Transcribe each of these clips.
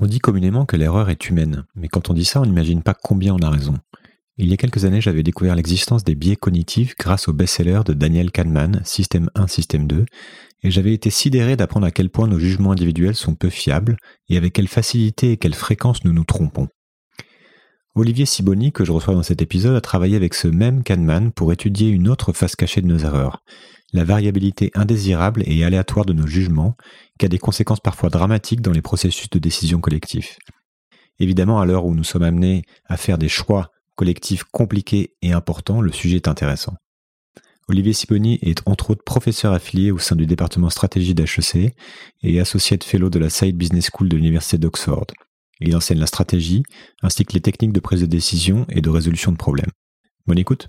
On dit communément que l'erreur est humaine, mais quand on dit ça, on n'imagine pas combien on a raison. Il y a quelques années, j'avais découvert l'existence des biais cognitifs grâce au best-seller de Daniel Kahneman, Système 1, Système 2, et j'avais été sidéré d'apprendre à quel point nos jugements individuels sont peu fiables et avec quelle facilité et quelle fréquence nous nous trompons. Olivier Siboni, que je reçois dans cet épisode, a travaillé avec ce même Kahneman pour étudier une autre face cachée de nos erreurs, la variabilité indésirable et aléatoire de nos jugements, qui a des conséquences parfois dramatiques dans les processus de décision collectifs. Évidemment, à l'heure où nous sommes amenés à faire des choix collectifs compliqués et importants, le sujet est intéressant. Olivier Siboni est entre autres professeur affilié au sein du département stratégie d'HEC et associé fellow de la Side Business School de l'Université d'Oxford. Il enseigne la stratégie ainsi que les techniques de prise de décision et de résolution de problèmes. Bonne écoute.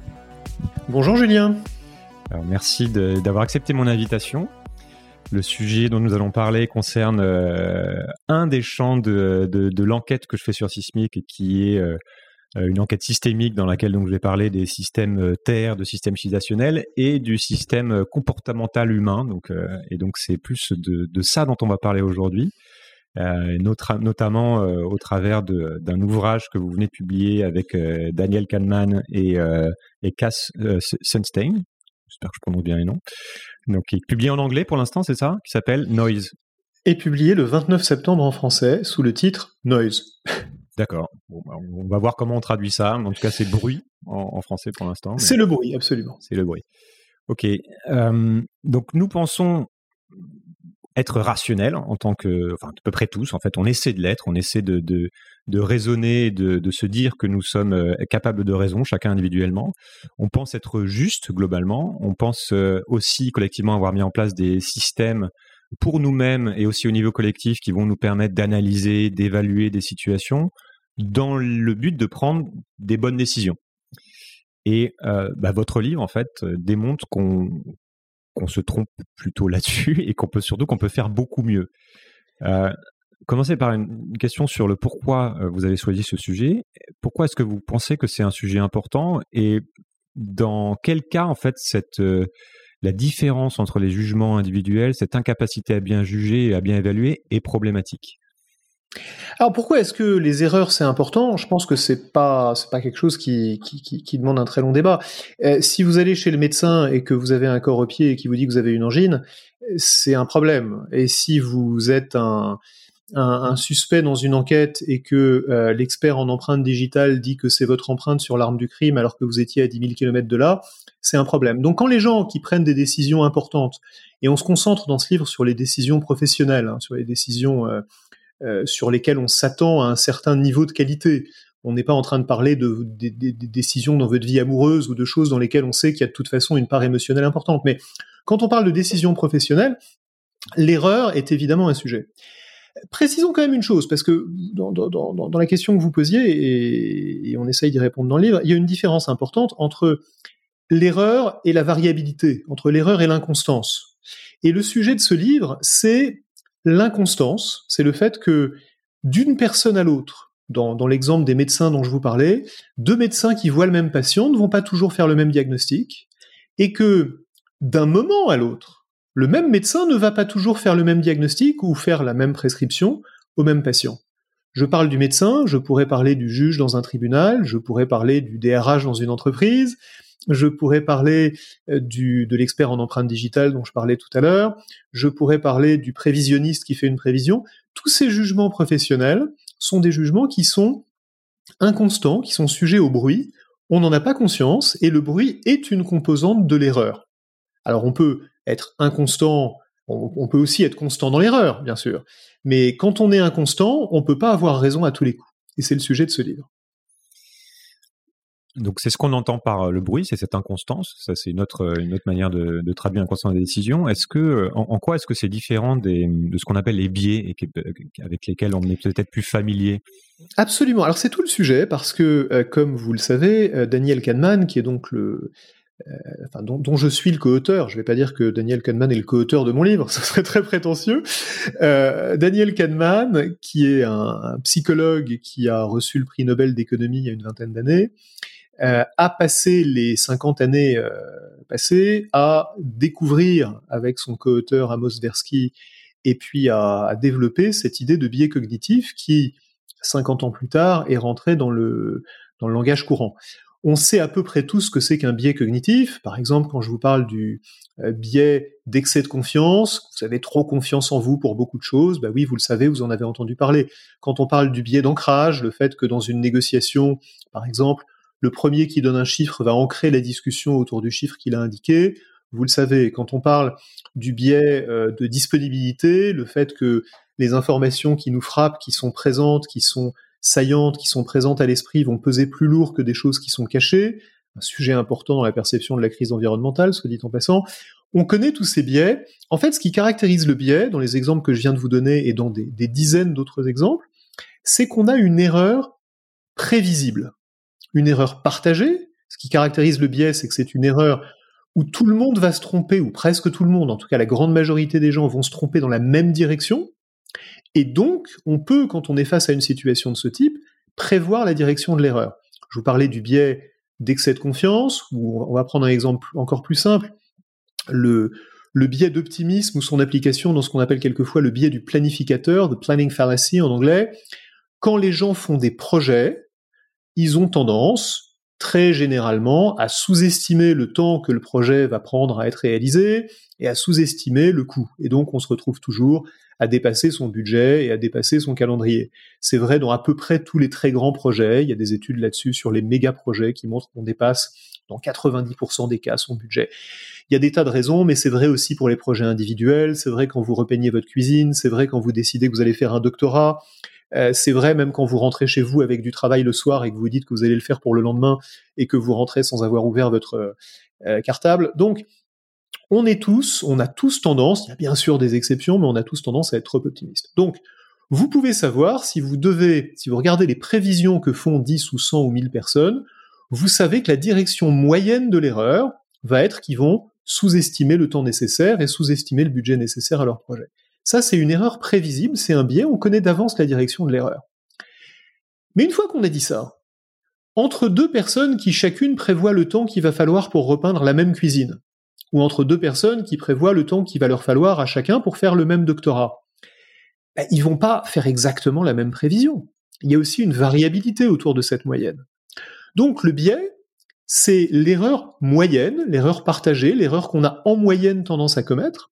Bonjour Julien. Merci d'avoir accepté mon invitation. Le sujet dont nous allons parler concerne euh, un des champs de, l'enquête que je fais sur Sismic et qui est euh, une enquête systémique dans laquelle donc, je vais parler des systèmes euh, terres, de systèmes civilisationnels et du système comportemental humain. Donc, et donc c'est plus de, ça dont on va parler aujourd'hui. Euh, notamment euh, au travers d'un ouvrage que vous venez de publier avec euh, Daniel Kahneman et, et Cass Sunstein. J'espère que je prononce bien les noms. Donc, est publié en anglais pour l'instant, c'est ça? Qui s'appelle Noise. Et publié le 29 septembre en français sous le titre Noise. D'accord. Bah, on va voir comment on traduit ça. En tout cas, c'est bruit en, français pour l'instant. C'est le bruit, absolument. C'est le bruit. Ok. donc, nous pensons être rationnel en tant que, enfin, à peu près tous, en fait, on essaie de l'être, on essaie de, de, raisonner, de, de, se dire que nous sommes euh, capables de raison, chacun individuellement. On pense être juste globalement, on pense euh, aussi collectivement avoir mis en place des systèmes pour nous-mêmes et aussi au niveau collectif qui vont nous permettre d'analyser, d'évaluer des situations dans le but de prendre des bonnes décisions. Et euh, bah, votre livre, en fait, démontre qu'on qu'on se trompe plutôt là-dessus et qu'on peut surtout qu'on peut faire beaucoup mieux. Euh, commencez par une question sur le pourquoi euh, vous avez choisi ce sujet. Pourquoi est-ce que vous pensez que c'est un sujet important et dans quel cas en fait cette euh, la différence entre les jugements individuels, cette incapacité à bien juger et à bien évaluer est problématique? Alors pourquoi est-ce que les erreurs c'est important? Je pense que c'est pas c'est pas quelque chose qui, qui, demande un très long débat. Euh, si vous allez chez le médecin et que vous avez un corps au pied et qui vous dit que vous avez une angine, c'est un problème. Et si vous êtes un, un, suspect dans une enquête et que euh, l'expert en empreinte digitale dit que c'est votre empreinte sur l'arme du crime alors que vous étiez à 10 000 km de là, c'est un problème. Donc quand les gens qui prennent des décisions importantes, et on se concentre dans ce livre sur les décisions professionnelles, hein, sur les décisions euh, euh, sur lesquels on s'attend à un certain niveau de qualité. On n'est pas en train de parler de, décisions dans votre vie amoureuse ou de choses dans lesquelles on sait qu'il y a de toute façon une part émotionnelle importante. Mais quand on parle de décisions professionnelles, l'erreur est évidemment un sujet. Précisons quand même une chose, parce que dans, dans, la question que vous posiez, et, et on essaye d'y répondre dans le livre, il y a une différence importante entre l'erreur et la variabilité, entre l'erreur et l'inconstance. Et le sujet de ce livre, c'est L'inconstance, c'est le fait que d'une personne à l'autre, dans, l'exemple des médecins dont je vous parlais, deux médecins qui voient le même patient ne vont pas toujours faire le même diagnostic, et que d'un moment à l'autre, le même médecin ne va pas toujours faire le même diagnostic ou faire la même prescription au même patient. Je parle du médecin, je pourrais parler du juge dans un tribunal, je pourrais parler du DRH dans une entreprise, je pourrais parler euh, de l'expert en empreinte digitale dont je parlais tout à l'heure, je pourrais parler du prévisionniste qui fait une prévision. Tous ces jugements professionnels sont des jugements qui sont inconstants, qui sont sujets au bruit. On n'en a pas conscience et le bruit est une composante de l'erreur. Alors on peut être inconstant, on, peut aussi être constant dans l'erreur, bien sûr. Mais quand on est inconstant, on ne peut pas avoir raison à tous les coups. Et c'est le sujet de ce livre. Donc c'est ce qu'on entend par euh, le bruit, c'est cette inconstance. Ça c'est une autre autre manière de, de traduire l'inconstance des décisions. Est-ce que en, en quoi est-ce que c'est différent de ce qu'on appelle les biais avec lesquels on est peut-être plus familier? Absolument. Alors c'est tout le sujet parce que euh, comme vous le savez, euh, Daniel Kahneman, qui est donc le euh, dont, je suis le co-auteur. Je ne vais pas dire que Daniel Kahneman est le co-auteur de mon livre, ce serait très prétentieux. Euh, Daniel Kahneman, qui est un, psychologue qui a reçu le prix Nobel d'économie il y a une vingtaine d'années, euh, a passé les 50 années euh, passées à découvrir avec son co-auteur Amos Tversky et puis à, à, développer cette idée de biais cognitif qui, 50 ans plus tard, est rentrée dans le, dans le langage courant. On sait à peu près tout ce que c'est qu'un biais cognitif. Par exemple, quand je vous parle du euh, biais d'excès de confiance, vous avez trop confiance en vous pour beaucoup de choses, bah oui, vous le savez, vous en avez entendu parler. Quand on parle du biais d'ancrage, le fait que dans une négociation, par exemple, le premier qui donne un chiffre va ancrer la discussion autour du chiffre qu'il a indiqué. Vous le savez, quand on parle du biais euh, de disponibilité, le fait que les informations qui nous frappent, qui sont présentes, qui sont saillantes, qui sont présentes à l'esprit, vont peser plus lourd que des choses qui sont cachées, un sujet important dans la perception de la crise environnementale, soit dit en passant. On connaît tous ces biais. En fait, ce qui caractérise le biais, dans les exemples que je viens de vous donner et dans des, des dizaines d'autres exemples, c'est qu'on a une erreur prévisible une erreur partagée. Ce qui caractérise le biais, c'est que c'est une erreur où tout le monde va se tromper, ou presque tout le monde, en tout cas la grande majorité des gens vont se tromper dans la même direction. Et donc, on peut, quand on est face à une situation de ce type, prévoir la direction de l'erreur. Je vous parlais du biais d'excès de confiance, ou on va prendre un exemple encore plus simple, le, biais d'optimisme ou son application dans ce qu'on appelle quelquefois le biais du planificateur, the planning fallacy en anglais. Quand les gens font des projets, ils ont tendance, très généralement, à sous-estimer le temps que le projet va prendre à être réalisé et à sous-estimer le coût. Et donc, on se retrouve toujours à dépasser son budget et à dépasser son calendrier. C'est vrai dans à peu près tous les très grands projets. Il y a des études là-dessus sur les méga projets qui montrent qu'on dépasse dans 90% des cas son budget. Il y a des tas de raisons, mais c'est vrai aussi pour les projets individuels, c'est vrai quand vous repeignez votre cuisine, c'est vrai quand vous décidez que vous allez faire un doctorat, euh, c'est vrai même quand vous rentrez chez vous avec du travail le soir et que vous dites que vous allez le faire pour le lendemain et que vous rentrez sans avoir ouvert votre euh, cartable. Donc, on est tous, on a tous tendance, il y a bien sûr des exceptions, mais on a tous tendance à être trop optimiste. Donc, vous pouvez savoir si vous devez, si vous regardez les prévisions que font 10 ou 100 ou 1000 personnes, vous savez que la direction moyenne de l'erreur va être qu'ils vont sous-estimer le temps nécessaire et sous-estimer le budget nécessaire à leur projet. Ça, c'est une erreur prévisible, c'est un biais, on connaît d'avance la direction de l'erreur. Mais une fois qu'on a dit ça, entre deux personnes qui chacune prévoient le temps qu'il va falloir pour repeindre la même cuisine, ou entre deux personnes qui prévoient le temps qu'il va leur falloir à chacun pour faire le même doctorat, ben, ils vont pas faire exactement la même prévision. Il y a aussi une variabilité autour de cette moyenne. Donc le biais, c'est l'erreur moyenne, l'erreur partagée, l'erreur qu'on a en moyenne tendance à commettre,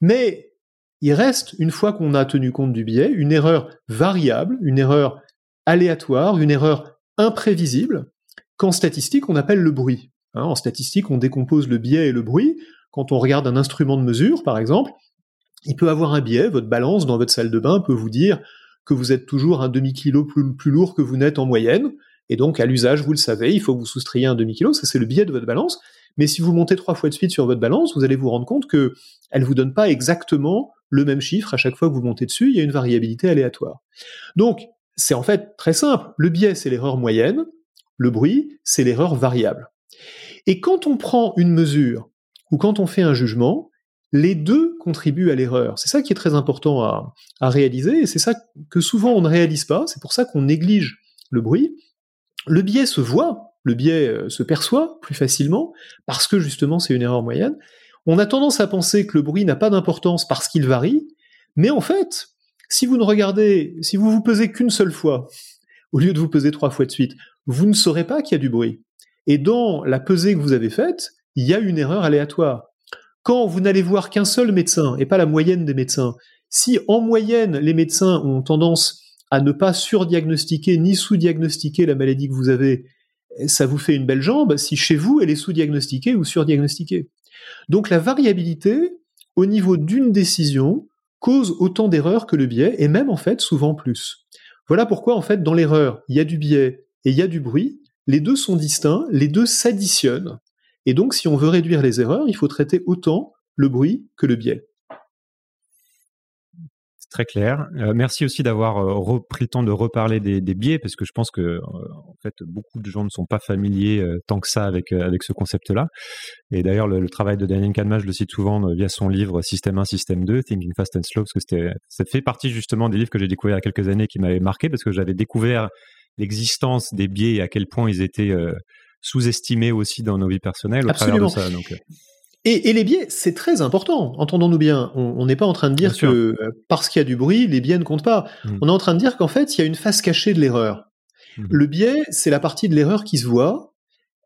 mais il reste, une fois qu'on a tenu compte du biais, une erreur variable, une erreur aléatoire, une erreur imprévisible, qu'en statistique on appelle le bruit. Hein, en statistique, on décompose le biais et le bruit. Quand on regarde un instrument de mesure, par exemple, il peut avoir un biais, votre balance dans votre salle de bain peut vous dire que vous êtes toujours un demi-kilo plus, plus lourd que vous n'êtes en moyenne, et donc à l'usage, vous le savez, il faut que vous soustrayez un demi-kilo, ça c'est le biais de votre balance, mais si vous montez trois fois de suite sur votre balance, vous allez vous rendre compte que elle vous donne pas exactement le même chiffre à chaque fois que vous montez dessus, il y a une variabilité aléatoire. Donc, c'est en fait très simple. Le biais, c'est l'erreur moyenne, le bruit, c'est l'erreur variable. Et quand on prend une mesure ou quand on fait un jugement, les deux contribuent à l'erreur. C'est ça qui est très important à, réaliser, et c'est ça que souvent on ne réalise pas, c'est pour ça qu'on néglige le bruit. Le biais se voit, le biais euh, se perçoit plus facilement, parce que justement c'est une erreur moyenne, on a tendance à penser que le bruit n'a pas d'importance parce qu'il varie, mais en fait, si vous ne regardez, si vous vous pesez qu'une seule fois, au lieu de vous peser trois fois de suite, vous ne saurez pas qu'il y a du bruit. Et dans la pesée que vous avez faite, il y a une erreur aléatoire. Quand vous n'allez voir qu'un seul médecin, et pas la moyenne des médecins, si en moyenne les médecins ont tendance à ne pas surdiagnostiquer ni sous-diagnostiquer la maladie que vous avez, ça vous fait une belle jambe si chez vous elle est sous-diagnostiquée ou surdiagnostiquée. Donc la variabilité au niveau d'une décision cause autant d'erreurs que le biais, et même en fait souvent plus. Voilà pourquoi en fait dans l'erreur, il y a du biais et il y a du bruit, les deux sont distincts, les deux s'additionnent. Et donc, si on veut réduire les erreurs, il faut traiter autant le bruit que le biais. Très clair. Euh, merci aussi d'avoir euh, repris le temps de reparler des, biais, parce que je pense que euh, en fait beaucoup de gens ne sont pas familiers tant que ça avec avec ce concept-là. Et d'ailleurs, le, travail de Daniel Kahneman, je le cite souvent via son livre Système 1, Système 2, Thinking Fast and Slow, parce que c'était ça fait partie justement des livres que j'ai découvert il y a quelques années qui m'avaient marqué, parce que j'avais découvert l'existence des biais et à quel point ils étaient sous-estimés aussi dans nos vies personnelles au travers de ça. Donc, et, les biais, c'est très important, entendons-nous bien. On n'est pas en train de dire que euh, parce qu'il y a du bruit, les biais ne comptent pas. Mmh. On est en train de dire qu'en fait, il y a une face cachée de l'erreur. Mmh. Le biais, c'est la partie de l'erreur qui se voit,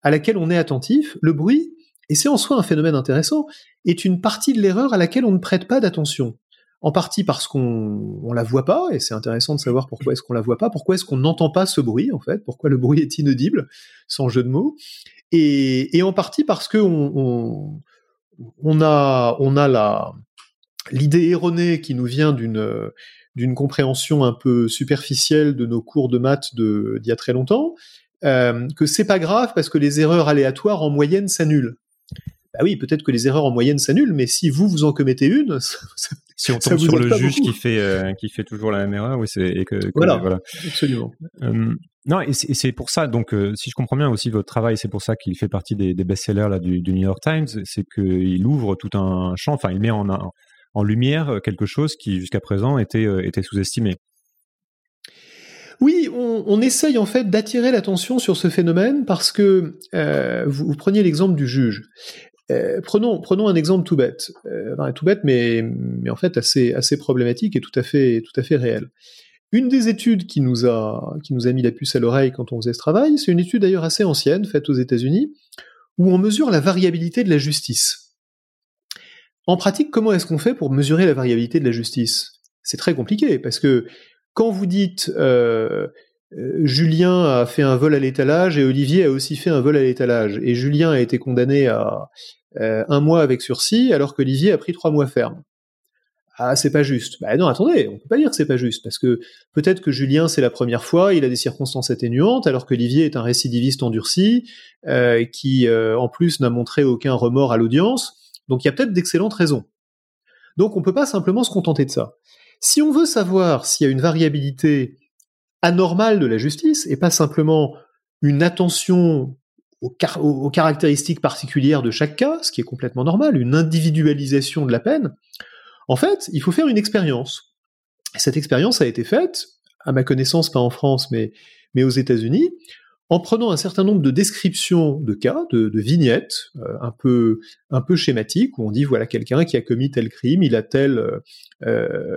à laquelle on est attentif. Le bruit, et c'est en soi un phénomène intéressant, est une partie de l'erreur à laquelle on ne prête pas d'attention. En partie parce qu'on on la voit pas, et c'est intéressant de savoir pourquoi est-ce qu'on la voit pas, pourquoi est-ce qu'on n'entend pas ce bruit, en fait, pourquoi le bruit est inaudible, sans jeu de mots, et, en partie parce que on on on a l'idée erronée qui nous vient d'une, d'une compréhension un peu superficielle de nos cours de maths de, d'il y a très longtemps, euh, que c'est pas grave parce que les erreurs aléatoires en moyenne s'annulent. Bah oui, peut-être que les erreurs en moyenne s'annulent, mais si vous vous en commettez une, si on tombe sur le juge qui fait euh, qui fait toujours la même erreur, oui, c'est voilà, absolument. Euh, non, et c'est pour ça, donc, euh, si je comprends bien aussi votre travail, c'est pour ça qu'il fait partie des, des best-sellers là, du, du, New York Times, c'est qu'il ouvre tout un champ, enfin, il met en, en lumière quelque chose qui, jusqu'à présent, était, était sous-estimé. Oui, on, on, essaye en fait d'attirer l'attention sur ce phénomène parce que euh, vous, vous, preniez l'exemple du juge. Euh, prenons, prenons un exemple tout bête, euh, tout bête, mais, mais en fait assez, assez problématique et tout à fait, tout à fait réel. Une des études qui nous a, qui nous a mis la puce à l'oreille quand on faisait ce travail, c'est une étude d'ailleurs assez ancienne, faite aux États-Unis, où on mesure la variabilité de la justice. En pratique, comment est-ce qu'on fait pour mesurer la variabilité de la justice? C'est très compliqué, parce que quand vous dites euh, Julien a fait un vol à l'étalage et Olivier a aussi fait un vol à l'étalage, et Julien a été condamné à euh, un mois avec sursis alors qu'Olivier a pris trois mois ferme ah c'est pas juste. Bah non, attendez, on peut pas dire que c'est pas juste parce que peut-être que Julien c'est la première fois, il a des circonstances atténuantes, alors qu'Olivier est un récidiviste endurci euh, qui euh, en plus n'a montré aucun remords à l'audience. Donc il y a peut-être d'excellentes raisons. Donc on peut pas simplement se contenter de ça. Si on veut savoir s'il y a une variabilité anormale de la justice et pas simplement une attention aux, caractéristiques particulières de chaque cas, ce qui est complètement normal, une individualisation de la peine, en fait, il faut faire une expérience. Cette expérience a été faite, à ma connaissance pas en France, mais, mais aux États-Unis, en prenant un certain nombre de descriptions de cas, de, vignettes, euh, un peu un peu schématiques, où on dit voilà quelqu'un qui a commis tel crime, il a tel euh,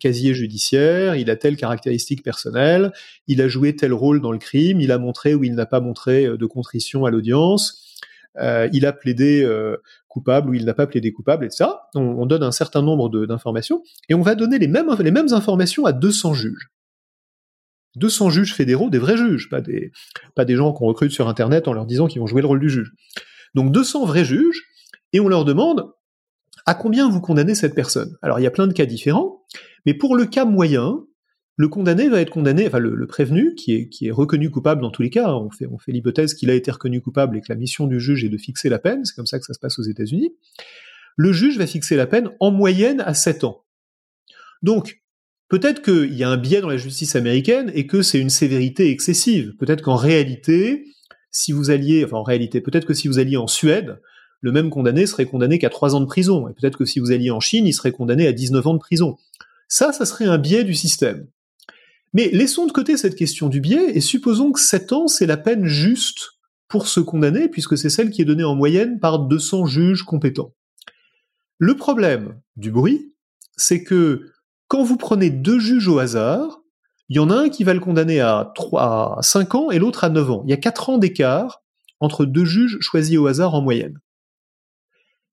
casier judiciaire, il a telle caractéristique personnelle, il a joué tel rôle dans le crime, il a montré ou il n'a pas montré euh, de contrition à l'audience, il a plaidé coupable ou il n'a pas plaidé coupable, etc. On, on donne un certain nombre d'informations et on va donner les mêmes, les mêmes informations à 200 juges. 200 juges fédéraux, des vrais juges, pas des, gens qu'on recrute sur Internet en leur disant qu'ils vont jouer le rôle du juge. Donc 200 vrais juges, et on leur demande à combien vous condamnez cette personne? Alors il y a plein de cas différents, mais pour le cas moyen, le condamné va être condamné, enfin le, prévenu, qui est, reconnu coupable dans tous les cas, on fait, on fait l'hypothèse qu'il a été reconnu coupable et que la mission du juge est de fixer la peine, c'est comme ça que ça se passe aux États-Unis, le juge va fixer la peine en moyenne à 7 ans. Donc, peut-être qu'il y a un biais dans la justice américaine et que c'est une sévérité excessive. Peut-être qu'en réalité, si vous alliez, enfin en réalité, peut-être que si vous alliez en Suède, le même condamné serait condamné qu'à 3 ans de prison. Et peut-être que si vous alliez en Chine, il serait condamné à 19 ans de prison. Ça, ça serait un biais du système. Mais laissons de côté cette question du biais et supposons que 7 ans, c'est la peine juste pour se condamner, puisque c'est celle qui est donnée en moyenne par 200 juges compétents. Le problème du bruit, c'est que quand vous prenez deux juges au hasard, il y en a un qui va le condamner à, 3, à 5 ans et l'autre à 9 ans. Il y a 4 ans d'écart entre deux juges choisis au hasard en moyenne.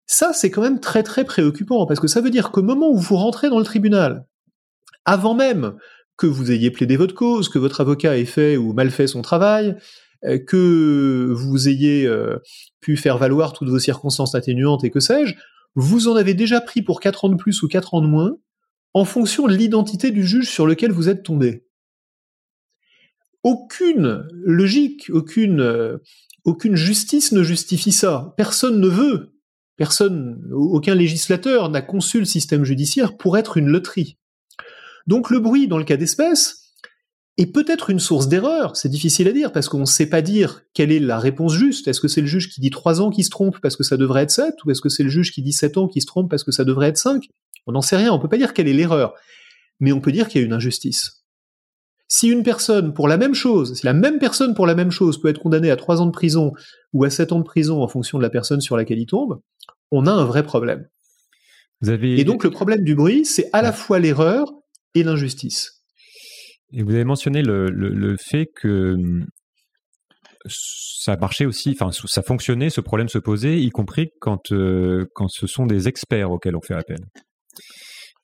Ça, c'est quand même très très préoccupant, parce que ça veut dire qu'au moment où vous rentrez dans le tribunal, avant même que vous ayez plaidé votre cause, que votre avocat ait fait ou mal fait son travail, euh, que vous ayez euh, pu faire valoir toutes vos circonstances atténuantes et que sais-je, vous en avez déjà pris pour 4 ans de plus ou 4 ans de moins, en fonction de l'identité du juge sur lequel vous êtes tombé. aucune logique, aucune, euh, aucune justice ne justifie ça. Personne ne veut, personne, aucun législateur n'a conçu le système judiciaire pour être une loterie. Donc le bruit, dans le cas d'espèce, est peut-être une source d'erreur. C'est difficile à dire parce qu'on ne sait pas dire quelle est la réponse juste. Est-ce que c'est le juge qui dit 3 ans qui se trompe parce que ça devrait être 7 ou est-ce que c'est le juge qui dit 7 ans qui se trompe parce que ça devrait être 5 On n'en sait rien. On peut pas dire quelle est l'erreur. Mais on peut dire qu'il y a une injustice. Si une personne pour la même chose, si la même personne pour la même chose peut être condamnée à 3 ans de prison ou à 7 ans de prison en fonction de la personne sur laquelle il tombe, on a un vrai problème. Vous avez... Et donc le problème du bruit, c'est à la fois l'erreur et l'injustice. Et vous avez mentionné le, le, le fait que ça marchait aussi, enfin ça fonctionnait, ce problème se posait, y compris quand, euh, quand ce sont des experts auxquels on fait appel.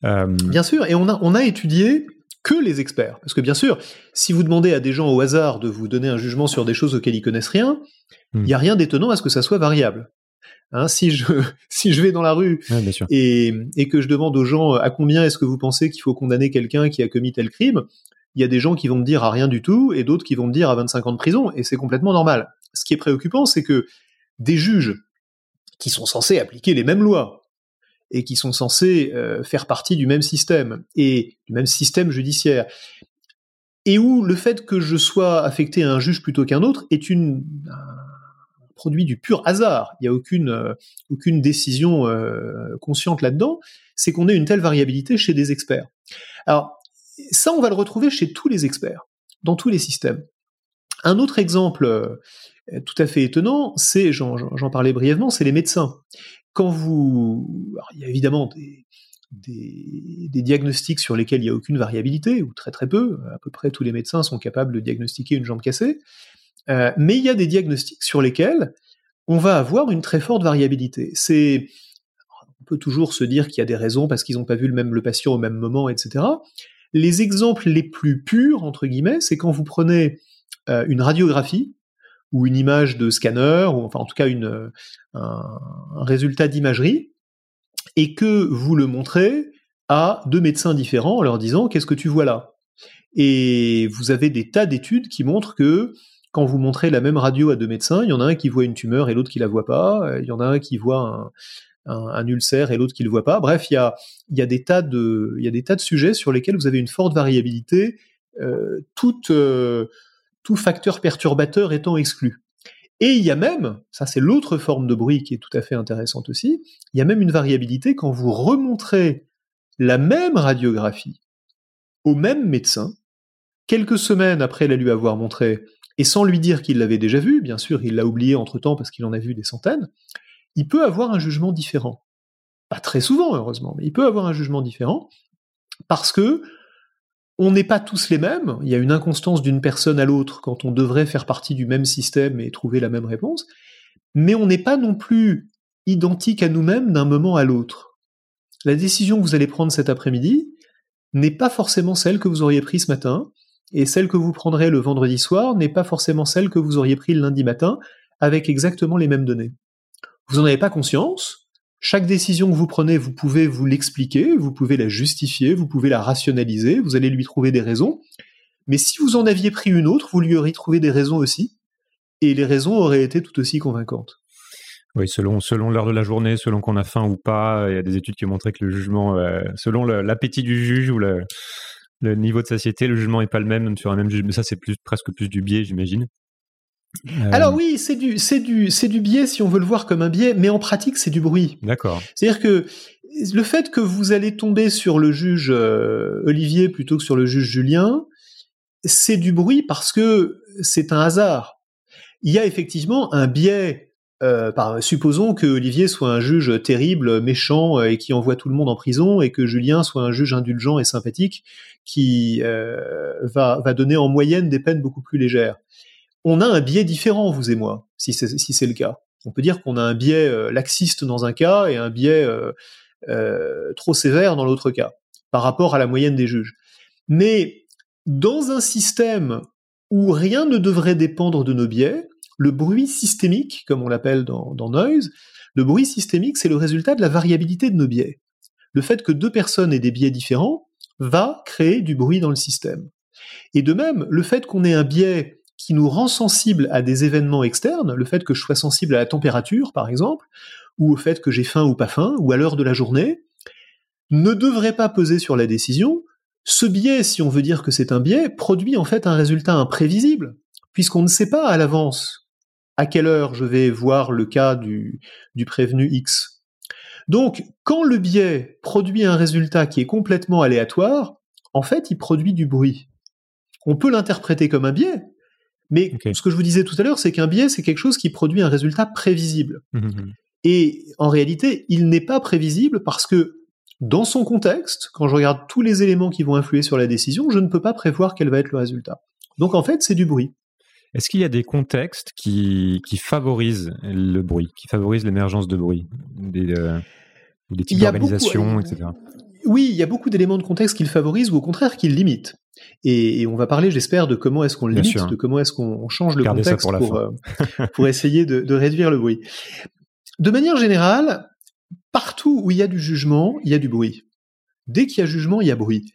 Euh... Bien sûr, et on a, on a étudié que les experts. Parce que bien sûr, si vous demandez à des gens au hasard de vous donner un jugement sur des choses auxquelles ils connaissent rien, il hum. n'y a rien d'étonnant à ce que ça soit variable. Hein, si je si je vais dans la rue ouais, et, et que je demande aux gens à combien est-ce que vous pensez qu'il faut condamner quelqu'un qui a commis tel crime, il y a des gens qui vont me dire à rien du tout et d'autres qui vont me dire à 25 ans de prison, et c'est complètement normal. Ce qui est préoccupant, c'est que des juges qui sont censés appliquer les mêmes lois et qui sont censés euh, faire partie du même système et du même système judiciaire, et où le fait que je sois affecté à un juge plutôt qu'un autre est un produit du pur hasard. Il n'y a aucune, euh, aucune décision euh, consciente là-dedans. C'est qu'on ait une telle variabilité chez des experts. Alors, ça, on va le retrouver chez tous les experts, dans tous les systèmes. Un autre exemple tout à fait étonnant, c'est, j'en parlais brièvement, c'est les médecins. Quand vous... il y a évidemment des, diagnostics sur lesquels il n'y a aucune variabilité, ou très très peu, à peu près tous les médecins sont capables de diagnostiquer une jambe cassée, euh, mais il y a des diagnostics sur lesquels on va avoir une très forte variabilité. On peut toujours se dire qu'il y a des raisons parce qu'ils n'ont pas vu le même le patient au même moment, etc. Les exemples les plus purs, entre guillemets, c'est quand vous prenez euh, une radiographie ou une image de scanner, ou enfin en tout cas une, un, résultat d'imagerie, et que vous le montrez à deux médecins différents en leur disant qu'est-ce que tu vois là? Et vous avez des tas d'études qui montrent que quand vous montrez la même radio à deux médecins, il y en a un qui voit une tumeur et l'autre qui la voit pas, il y en a un qui voit un, ulcère et l'autre qui le voit pas. Bref, il y a, y, a des tas de, il y a des tas de sujets sur lesquels vous avez une forte variabilité, euh, tout, euh, tout facteur perturbateur étant exclu. Et il y a même, ça c'est l'autre forme de bruit qui est tout à fait intéressante aussi, il y a même une variabilité quand vous remontrez la même radiographie au même médecin, quelques semaines après la lui avoir montrée, et sans lui dire qu'il l'avait déjà vu, bien sûr il l'a oublié entre-temps parce qu'il en a vu des centaines, il peut avoir un jugement différent. Pas très souvent, heureusement, mais il peut avoir un jugement différent parce que on n'est pas tous les mêmes. Il y a une inconstance d'une personne à l'autre quand on devrait faire partie du même système et trouver la même réponse, mais on n'est pas non plus identique à nous-mêmes d'un moment à l'autre. La décision que vous allez prendre cet après-midi n'est pas forcément celle que vous auriez prise ce matin, et celle que vous prendrez le vendredi soir n'est pas forcément celle que vous auriez prise le lundi matin, avec exactement les mêmes données. Vous n'en avez pas conscience. Chaque décision que vous prenez, vous pouvez vous l'expliquer, vous pouvez la justifier, vous pouvez la rationaliser, vous allez lui trouver des raisons. Mais si vous en aviez pris une autre, vous lui auriez trouvé des raisons aussi, et les raisons auraient été tout aussi convaincantes. Oui, selon, l'heure de la journée, selon qu'on a faim ou pas, il y a des études qui ont montré que le jugement, euh, selon l'appétit du juge ou le, le, niveau de satiété, le jugement n'est pas le même sur un même juge. Mais ça, c'est plus, presque plus du biais, j'imagine. Euh, Alors oui, c'est du, c'est du, c'est du biais si on veut le voir comme un biais, mais en pratique c'est du bruit. D'accord. C'est-à-dire que le fait que vous allez tomber sur le juge euh, Olivier plutôt que sur le juge Julien, c'est du bruit parce que c'est un hasard. Il y a effectivement un biais. Euh, par, supposons que Olivier soit un juge terrible, méchant et qui envoie tout le monde en prison, et que Julien soit un juge indulgent et sympathique qui va, va donner en moyenne des peines beaucoup plus légères on a un biais différent, vous et moi, si c'est le cas. On peut dire qu'on a un biais euh, laxiste dans un cas et un biais euh, euh, trop sévère dans l'autre cas, par rapport à la moyenne des juges. Mais dans un système où rien ne devrait dépendre de nos biais, le bruit systémique, comme on l'appelle dans, dans Noise, le bruit systémique, c'est le résultat de la variabilité de nos biais. Le fait que deux personnes aient des biais différents va créer du bruit dans le système. Et de même, le fait qu'on ait un biais qui nous rend sensible à des événements externes, le fait que je sois sensible à la température, par exemple, ou au fait que j'ai faim ou pas faim, ou à l'heure de la journée, ne devrait pas peser sur la décision. Ce biais, si on veut dire que c'est un biais, produit en fait un résultat imprévisible, puisqu'on ne sait pas à l'avance à quelle heure je vais voir le cas du, du prévenu X. Donc, quand le biais produit un résultat qui est complètement aléatoire, en fait, il produit du bruit. On peut l'interpréter comme un biais, mais ce que je vous disais tout à l'heure, c'est qu'un biais, c'est quelque chose qui produit un résultat prévisible. Mhm. Et en réalité, il n'est pas prévisible parce que dans son contexte, quand je regarde tous les éléments qui vont influer sur la décision, je ne peux pas prévoir quel va être le résultat. Donc en fait, c'est du bruit. Est-ce qu'il y a des contextes qui, qui favorisent le bruit, qui favorisent l'émergence de bruit Des, euh, des types d'organisations, beaucoup- etc. Oui, il y a beaucoup d'éléments de contexte qui le favorisent ou au contraire qui le limitent. Et, et on va parler, j'espère, de comment est-ce qu'on limite, sûr. de comment est-ce qu'on change le Gardez contexte pour euh, pour essayer de, de réduire le bruit. De manière générale, partout où il y a du jugement, il y a du bruit. Dès qu'il y a jugement, il y a bruit.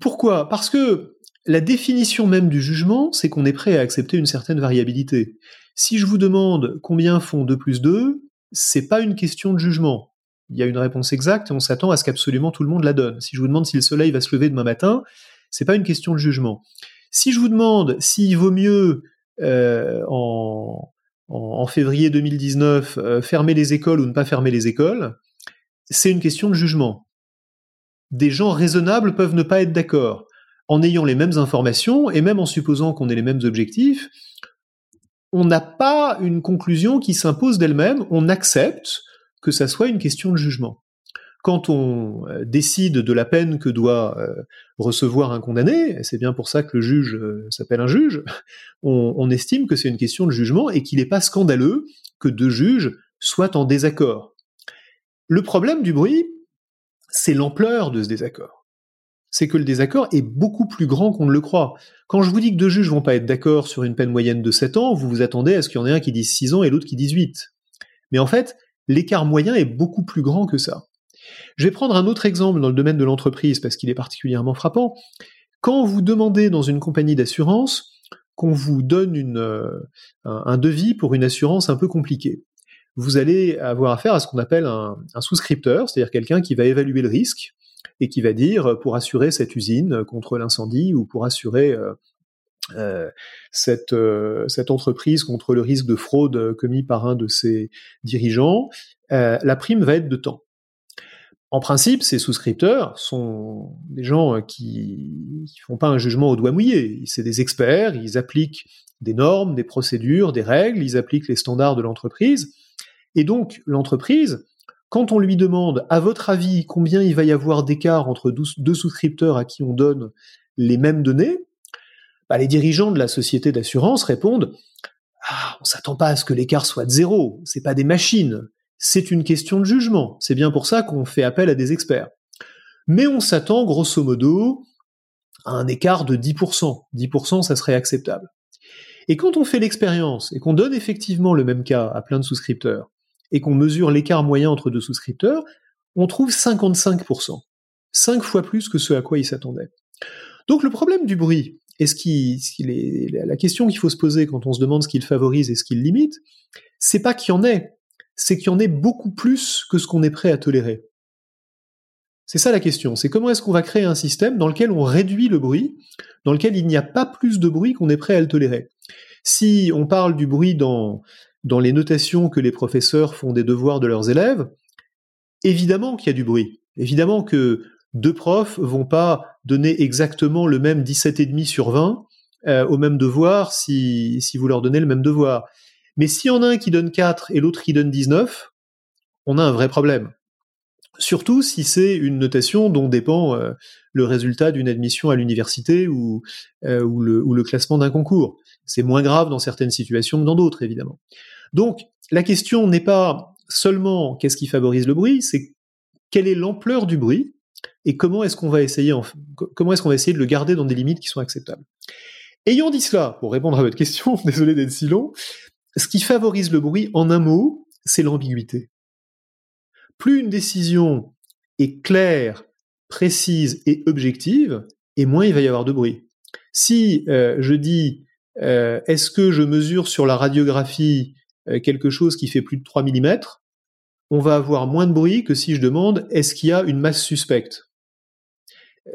Pourquoi? Parce que la définition même du jugement, c'est qu'on est prêt à accepter une certaine variabilité. Si je vous demande combien font 2 plus 2, c'est pas une question de jugement. Il y a une réponse exacte et on s'attend à ce qu'absolument tout le monde la donne. Si je vous demande si le soleil va se lever demain matin, c'est pas une question de jugement. Si je vous demande s'il vaut mieux euh, en, février 2019 euh, fermer les écoles ou ne pas fermer les écoles, c'est une question de jugement. Des gens raisonnables peuvent ne pas être d'accord. En ayant les mêmes informations et même en supposant qu'on ait les mêmes objectifs, on n'a pas une conclusion qui s'impose d'elle-même, on accepte que ça soit une question de jugement. Quand on euh, décide de la peine que doit euh, recevoir un condamné, et c'est bien pour ça que le juge euh, s'appelle un juge, on, estime que c'est une question de jugement et qu'il n'est pas scandaleux que deux juges soient en désaccord. Le problème du bruit, c'est l'ampleur de ce désaccord. C'est que le désaccord est beaucoup plus grand qu'on ne le croit. Quand je vous dis que deux juges vont pas être d'accord sur une peine moyenne de 7 ans, vous vous attendez à ce qu'il y en ait un qui dise 6 ans et l'autre qui dise 8. Mais en fait, l'écart moyen est beaucoup plus grand que ça. Je vais prendre un autre exemple dans le domaine de l'entreprise parce qu'il est particulièrement frappant. Quand vous demandez dans une compagnie d'assurance qu'on vous donne une, euh, un, devis pour une assurance un peu compliquée, vous allez avoir affaire à ce qu'on appelle un, souscripteur, c'est-à-dire quelqu'un qui va évaluer le risque et qui va dire euh, pour assurer cette usine contre l'incendie ou pour assurer euh, cette, entreprise contre le risque de fraude commis par un de ses dirigeants, la prime va être de temps. En principe, ces souscripteurs sont des gens euh, qui ne font pas un jugement au doigt mouillé. C'est des experts, ils appliquent des normes, des procédures, des règles, ils appliquent les standards de l'entreprise. Et donc, l'entreprise, quand on lui demande, à votre avis, combien il va y avoir d'écart entre deux souscripteurs à qui on donne les mêmes données, bah, les dirigeants de la société d'assurance répondent ah, on s'attend pas à ce que l'écart soit de zéro, c'est pas des machines, c'est une question de jugement. C'est bien pour ça qu'on fait appel à des experts. Mais on s'attend grosso modo à un écart de 10%. 10%, ça serait acceptable. Et quand on fait l'expérience et qu'on donne effectivement le même cas à plein de souscripteurs et qu'on mesure l'écart moyen entre deux souscripteurs, on trouve 55%. 5 fois plus que ce à quoi ils s'attendaient. Donc le problème du bruit, et ce qui, est, la question qu'il faut se poser quand on se demande ce qu'il favorise et ce qu'il limite, c'est pas qu'il y en ait, c'est qu'il y en ait beaucoup plus que ce qu'on est prêt à tolérer. C'est ça la question, c'est comment est-ce qu'on va créer un système dans lequel on réduit le bruit, dans lequel il n'y a pas plus de bruit qu'on est prêt à le tolérer. Si on parle du bruit dans, dans les notations que les professeurs font des devoirs de leurs élèves, évidemment qu'il y a du bruit. Évidemment que deux profs vont pas donner exactement le même 17,5 sur 20 euh, au même devoir si, si vous leur donnez le même devoir. Mais s'il y en a un qui donne 4 et l'autre qui donne 19, on a un vrai problème. Surtout si c'est une notation dont dépend euh, le résultat d'une admission à l'université ou, euh, ou, le, classement d'un concours. C'est moins grave dans certaines situations que dans d'autres, évidemment. Donc, la question n'est pas seulement qu'est-ce qui favorise le bruit, c'est quelle est l'ampleur du bruit et comment est-ce qu'on va essayer en, comment est-ce qu'on va essayer de le garder dans des limites qui sont acceptables. Ayant dit cela, pour répondre à votre question, désolé d'être si long, ce qui favorise le bruit en un mot, c'est l'ambiguïté. Plus une décision est claire, précise et objective, et moins il va y avoir de bruit. Si euh, je dis euh, est-ce que je mesure sur la radiographie euh, quelque chose qui fait plus de 3 mm, on va avoir moins de bruit que si je demande est-ce qu'il y a une masse suspecte?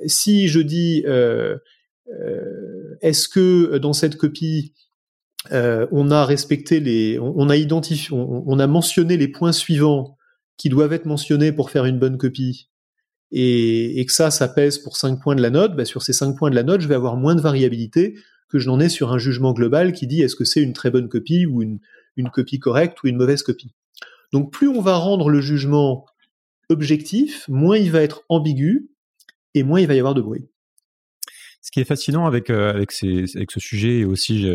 Si je dis est-ce que dans cette copie on a respecté les, on, a identifié, on, a mentionné les points suivants qui doivent être mentionnés pour faire une bonne copie, et, que ça, ça pèse pour 5 points de la note, bah sur ces 5 points de la note, je vais avoir moins de variabilité que je n'en ai sur un jugement global qui dit est-ce que c'est une très bonne copie ou une copie correcte ou une mauvaise copie. Donc plus on va rendre le jugement objectif, moins il va être ambigu et moins il va y avoir de bruit. Ce qui est fascinant avec, euh, avec, ce sujet, et aussi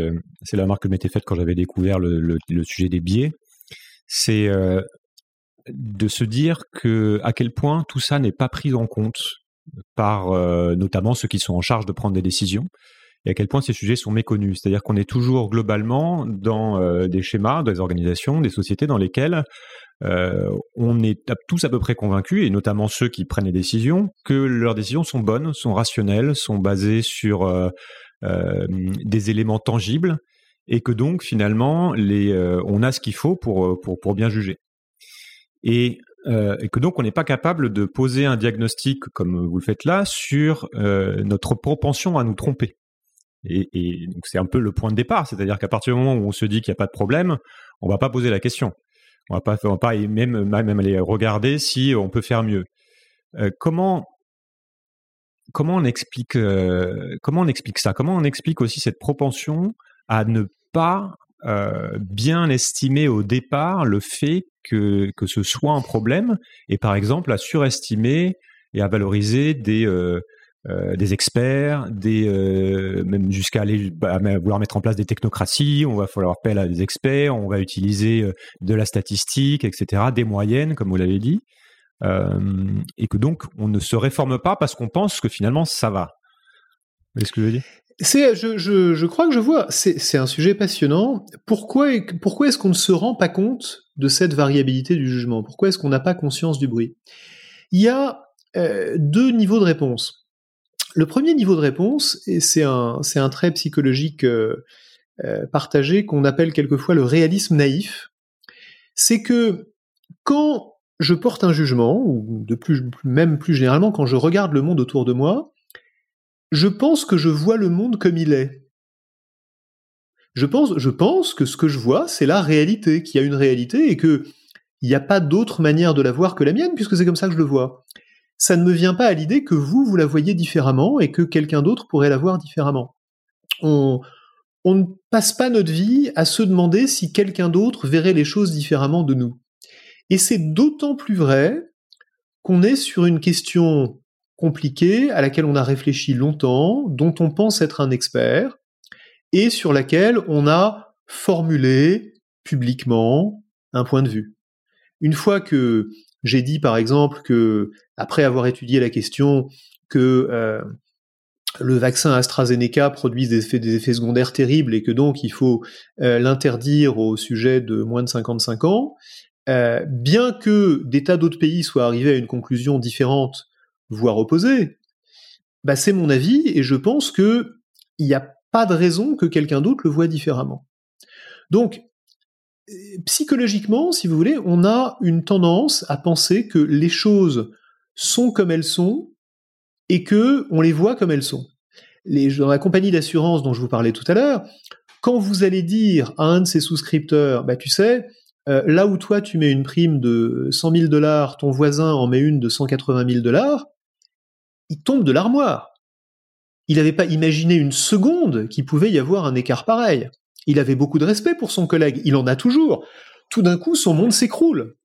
c'est la remarque que m'était faite quand j'avais découvert le, le, sujet des biais, c'est euh, de se dire que à quel point tout ça n'est pas pris en compte par euh, notamment ceux qui sont en charge de prendre des décisions et à quel point ces sujets sont méconnus. C'est-à-dire qu'on est toujours globalement dans euh, des schémas, des organisations, des sociétés dans lesquelles euh, on est tous à peu près convaincus, et notamment ceux qui prennent les décisions, que leurs décisions sont bonnes, sont rationnelles, sont basées sur des éléments tangibles, et que donc finalement on a ce qu'il faut pour, bien juger. Et, euh, que donc on n'est pas capable de poser un diagnostic comme vous le faites là sur euh, notre propension à nous tromper. Et, donc c'est un peu le point de départ, c'est-à-dire qu'à partir du moment où on se dit qu'il n'y a pas de problème, on va pas poser la question. On va pas, on va pas même, même aller regarder si on peut faire mieux. Euh, comment comment on explique euh, comment on explique ça? Comment on explique aussi cette propension à ne pas euh, bien estimer au départ le fait que, que ce soit un problème et par exemple à surestimer et à valoriser des, euh, des experts, des, même jusqu'à aller bah, vouloir mettre en place des technocraties, on va falloir appel à des experts, on va utiliser de la statistique, etc., des moyennes, comme vous l'avez dit, et que donc on ne se réforme pas parce qu'on pense que finalement ça va. Vous voyez ce que je veux dire? C'est, je, je, je, crois que je vois, c'est un sujet passionnant. Pourquoi, pourquoi est-ce qu'on ne se rend pas compte de cette variabilité du jugement? Pourquoi est-ce qu'on n'a pas conscience du bruit? Il y a euh, deux niveaux de réponse. Le premier niveau de réponse, et c'est un, trait psychologique euh, euh, partagé qu'on appelle quelquefois le réalisme naïf, c'est que quand je porte un jugement, ou de plus, même plus généralement quand je regarde le monde autour de moi, je pense que je vois le monde comme il est. Je pense, je pense que ce que je vois, c'est la réalité, qu'il y a une réalité et que il n'y a pas d'autre manière de la voir que la mienne, puisque c'est comme ça que je le vois. Ça ne me vient pas à l'idée que vous, vous la voyez différemment et que quelqu'un d'autre pourrait la voir différemment. On, ne passe pas notre vie à se demander si quelqu'un d'autre verrait les choses différemment de nous. Et c'est d'autant plus vrai qu'on est sur une question compliquée, à laquelle on a réfléchi longtemps, dont on pense être un expert, et sur laquelle on a formulé publiquement un point de vue. Une fois que j'ai dit par exemple que, après avoir étudié la question, que euh, le vaccin AstraZeneca produit des effets, secondaires terribles et que donc il faut euh, l'interdire au sujet de moins de 55 ans, euh, bien que des tas d'autres pays soient arrivés à une conclusion différente voire opposé, bah c'est mon avis et je pense que il n'y a pas de raison que quelqu'un d'autre le voit différemment. Donc, psychologiquement, si vous voulez, on a une tendance à penser que les choses sont comme elles sont et que on les voit comme elles sont. Dans la compagnie d'assurance dont je vous parlais tout à l'heure, quand vous allez dire à un de ses souscripteurs, bah tu sais, euh, là où toi tu mets une prime de 100 000 dollars, ton voisin en met une de 180 000 dollars, il tombe de l'armoire. Il n'avait pas imaginé une seconde qu'il pouvait y avoir un écart pareil. Il avait beaucoup de respect pour son collègue, il en a toujours. Tout d'un coup, son monde s'écroule.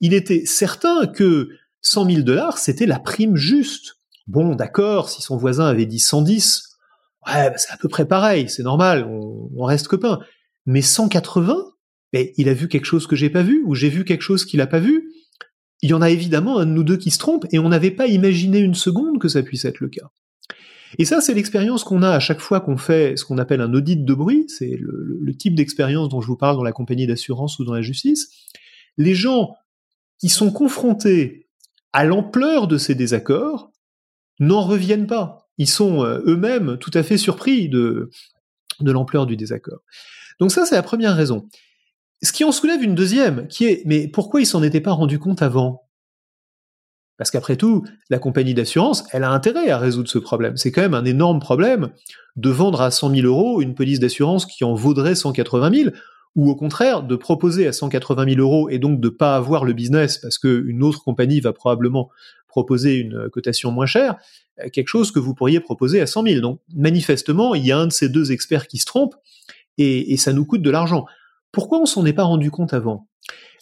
Il était certain que 100 000 dollars, c'était la prime juste. Bon, d'accord, si son voisin avait dit 110, ouais, bah, c'est à peu près pareil, c'est normal, on, reste copains. Mais 180, mais il a vu quelque chose que j'ai pas vu, ou j'ai vu quelque chose qu'il a pas vu il y en a évidemment un de nous deux qui se trompe, et on n'avait pas imaginé une seconde que ça puisse être le cas. Et ça, c'est l'expérience qu'on a à chaque fois qu'on fait ce qu'on appelle un audit de bruit, c'est le, type d'expérience dont je vous parle dans la compagnie d'assurance ou dans la justice. Les gens qui sont confrontés à l'ampleur de ces désaccords n'en reviennent pas. ils sont euh, eux-mêmes tout à fait surpris de, de l'ampleur du désaccord. Donc ça, c'est la première raison. Ce qui en soulève une deuxième, qui est, mais pourquoi ils s'en étaient pas rendus compte avant? Parce qu'après tout, la compagnie d'assurance, elle a intérêt à résoudre ce problème. C'est quand même un énorme problème de vendre à 100 000 euros une police d'assurance qui en vaudrait 180 000, ou au contraire de proposer à 180 000 euros et donc de pas avoir le business parce qu'une autre compagnie va probablement proposer une cotation moins chère, euh, quelque chose que vous pourriez proposer à 100 000. Donc manifestement, il y a un de ces deux experts qui se trompe et, et ça nous coûte de l'argent. Pourquoi on s'en est pas rendu compte avant?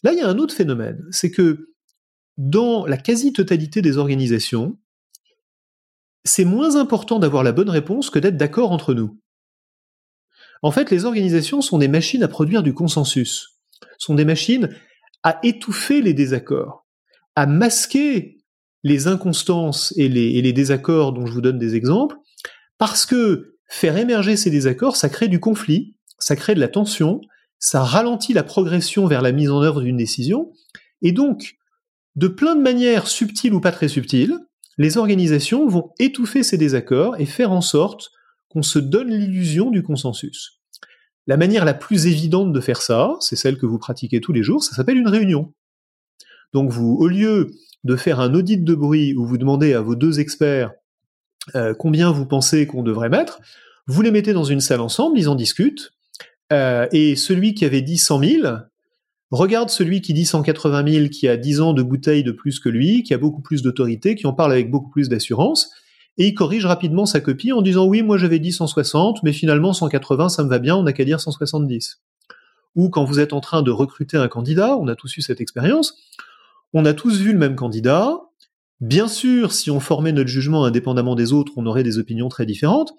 Là, il y a un autre phénomène, c'est que dans la quasi-totalité des organisations, c'est moins important d'avoir la bonne réponse que d'être d'accord entre nous. En fait, les organisations sont des machines à produire du consensus, sont des machines à étouffer les désaccords, à masquer les inconstances et les, désaccords dont je vous donne des exemples, parce que faire émerger ces désaccords, ça crée du conflit, ça crée de la tension, ça ralentit la progression vers la mise en œuvre d'une décision, et donc, de plein de manières subtiles ou pas très subtiles, les organisations vont étouffer ces désaccords et faire en sorte qu'on se donne l'illusion du consensus. La manière la plus évidente de faire ça, c'est celle que vous pratiquez tous les jours, ça s'appelle une réunion. Donc vous, au lieu de faire un audit de bruit où vous demandez à vos deux experts euh, combien vous pensez qu'on devrait mettre, vous les mettez dans une salle ensemble, ils en discutent, euh, et celui qui avait dit 100 000 regarde celui qui dit 180 000, qui a 10 ans de bouteille de plus que lui, qui a beaucoup plus d'autorité, qui en parle avec beaucoup plus d'assurance, et il corrige rapidement sa copie en disant oui, moi j'avais dit 160, mais finalement 180, ça me va bien, on n'a qu'à dire 170. Ou quand vous êtes en train de recruter un candidat, on a tous eu cette expérience, on a tous vu le même candidat. Bien sûr, si on formait notre jugement indépendamment des autres, on aurait des opinions très différentes.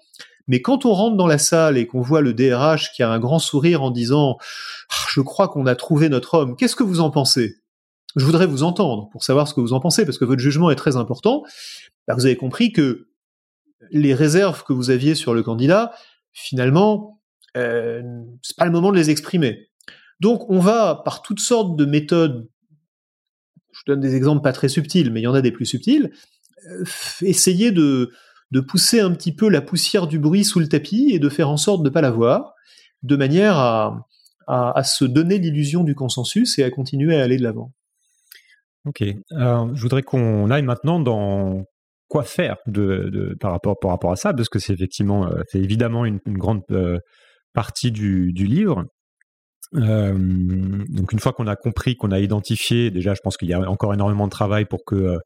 Mais quand on rentre dans la salle et qu'on voit le DRH qui a un grand sourire en disant ah, Je crois qu'on a trouvé notre homme, qu'est-ce que vous en pensez? Je voudrais vous entendre pour savoir ce que vous en pensez, parce que votre jugement est très important. Bah, vous avez compris que les réserves que vous aviez sur le candidat, finalement, euh, c'est pas le moment de les exprimer. Donc, on va par toutes sortes de méthodes. Je donne des exemples pas très subtils, mais il y en a des plus subtils. Euh, essayer de, de pousser un petit peu la poussière du bruit sous le tapis et de faire en sorte de ne pas la voir, de manière à, à, se donner l'illusion du consensus et à continuer à aller de l'avant. Ok. Alors, je voudrais qu'on aille maintenant dans quoi faire de, de, par, rapport, par rapport à ça, parce que c'est effectivement, euh, c'est évidemment une, grande euh, partie du, du livre. Euh, donc une fois qu'on a compris, qu'on a identifié, déjà je pense qu'il y a encore énormément de travail pour que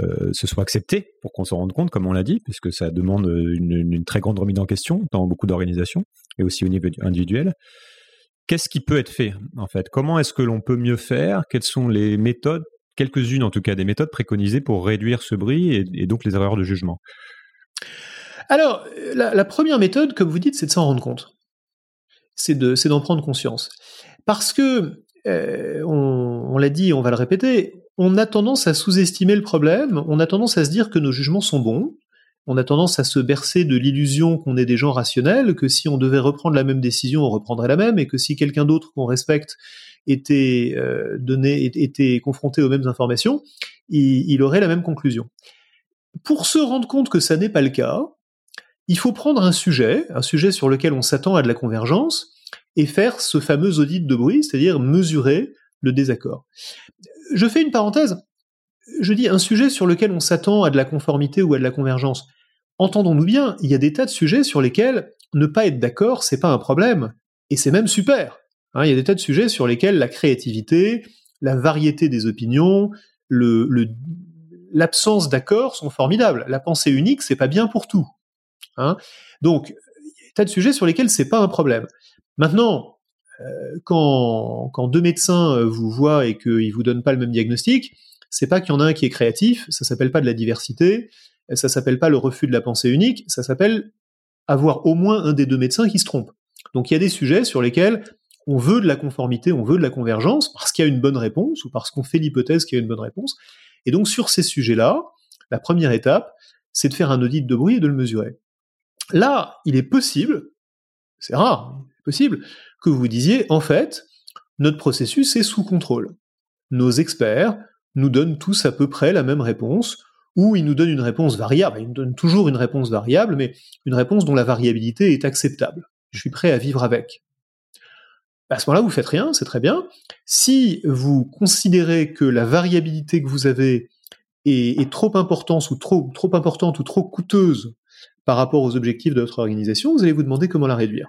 euh, euh ce soit accepté, pour qu'on s'en rende compte, comme on l'a dit, puisque ça demande une, une, très grande remise en question dans beaucoup d'organisations et aussi au niveau individuel. Qu'est-ce qui peut être fait en fait? Comment est-ce que l'on peut mieux faire? Quelles sont les méthodes quelques-unes en tout cas des méthodes préconisées pour réduire ce bruit et, donc les erreurs de jugement? Alors, la, première méthode, comme vous dites, c'est de s'en rendre compte. C'est d'en prendre conscience. Parce que, euh, on l'a dit, on va le répéter, on a tendance à sous-estimer le problème, on a tendance à se dire que nos jugements sont bons, on a tendance à se bercer de l'illusion qu'on est des gens rationnels, que si on devait reprendre la même décision, on reprendrait la même, et que si quelqu'un d'autre qu'on respecte était euh, donné, était confronté aux mêmes informations, il, il, aurait la même conclusion. Pour se rendre compte que ça n'est pas le cas, il faut prendre un sujet, un sujet sur lequel on s'attend à de la convergence, et faire ce fameux audit de bruit, c'est-à-dire mesurer le désaccord. Je fais une parenthèse. Je dis un sujet sur lequel on s'attend à de la conformité ou à de la convergence. Entendons-nous bien, il y a des tas de sujets sur lesquels ne pas être d'accord, c'est pas un problème, et c'est même super. Hein, il y a des tas de sujets sur lesquels la créativité, la variété des opinions, l'absence d'accord sont formidables. La pensée unique, c'est pas bien pour tout. Hein Donc, il y a des tas de sujets sur lesquels c'est pas un problème. Maintenant, quand, quand, deux médecins euh, vous voient et qu'ils vous donnent pas le même diagnostic, c'est pas qu'il y en a un qui est créatif, ça s'appelle pas de la diversité, ça s'appelle pas le refus de la pensée unique, ça s'appelle avoir au moins un des deux médecins qui se trompe. Donc il y a des sujets sur lesquels on veut de la conformité, on veut de la convergence, parce qu'il y a une bonne réponse, ou parce qu'on fait l'hypothèse qu'il y a une bonne réponse. Et donc sur ces sujets-là, la première étape, c'est de faire un audit de bruit et de le mesurer. Là, il est possible, c'est rare, possible, que vous disiez, en fait, notre processus est sous contrôle. Nos experts nous donnent tous à peu près la même réponse, ou il nous donne une réponse variable, il nous donne toujours une réponse variable, mais une réponse dont la variabilité est acceptable. Je suis prêt à vivre avec. À ce moment-là, vous faites rien, c'est très bien. Si vous considérez que la variabilité que vous avez est, trop importante ou trop importante ou trop coûteuse par rapport aux objectifs de votre organisation, vous allez vous demander comment la réduire.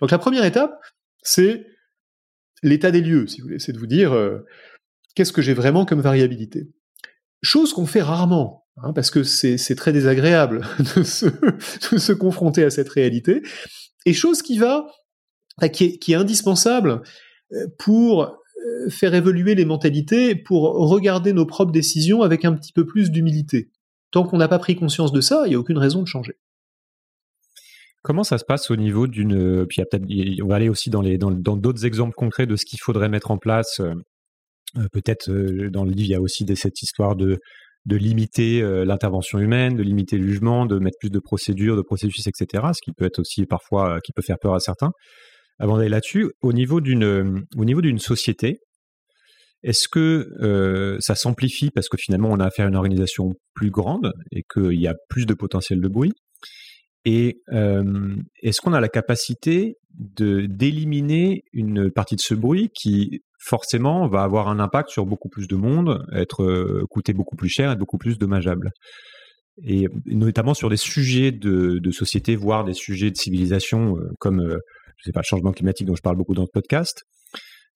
Donc la première étape, c'est l'état des lieux, si vous voulez, c'est de vous dire euh, qu'est-ce que j'ai vraiment comme variabilité. Chose qu'on fait rarement, hein, parce que c'est très désagréable de se, confronter à cette réalité, et chose qui va, qui est, qui est indispensable euh, pour euh, faire évoluer les mentalités, pour regarder nos propres décisions avec un petit peu plus d'humilité. Tant qu'on n'a pas pris conscience de ça, il n'y a aucune raison de changer. Comment ça se passe au niveau d'une puis peut-être on va aller aussi dans les dans d'autres exemples concrets de ce qu'il faudrait mettre en place. Euh, peut-être dans le livre il y a aussi cette histoire de limiter l'intervention humaine, de limiter le jugement, de mettre plus de procédures, de processus, etc. Ce qui peut être aussi parfois qui peut faire peur à certains avant d'aller là-dessus, au niveau d'une euh, société, est-ce que euh, ça s'amplifie parce que finalement on a affaire à une organisation plus grande et qu'il y a plus de potentiel de bruit? Et euh, est-ce qu'on a la capacité de d'éliminer une partie de ce bruit qui forcément va avoir un impact sur beaucoup plus de monde, être coûter beaucoup plus cher, être beaucoup plus dommageable? Et notamment sur des sujets de, société, voire des sujets de civilisation comme je sais pas, le changement climatique dont je parle beaucoup dans le podcast.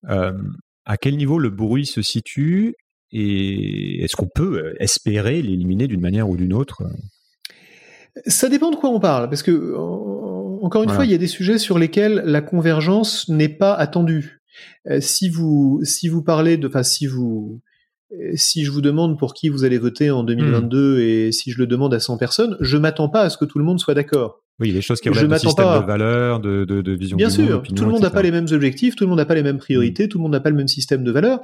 Euh, à quel niveau le bruit se situe et est-ce qu'on peut euh, espérer l'éliminer d'une manière ou d'une autre Ça dépend de quoi on parle, parce que encore une fois, il y a des sujets sur lesquels la convergence n'est pas attendue. Euh, si vous si vous parlez de, enfin si vous si je vous demande pour qui vous allez voter en 2022 hmm. et si je le demande à 100 personnes, je m'attends pas à ce que tout le monde soit d'accord. Oui, les choses qui relèvent de système de valeurs, de, de, de vision Bien sûr, tout le monde n'a pas les mêmes objectifs, tout le monde n'a pas les mêmes priorités, mm. tout le monde n'a pas le même système de valeurs.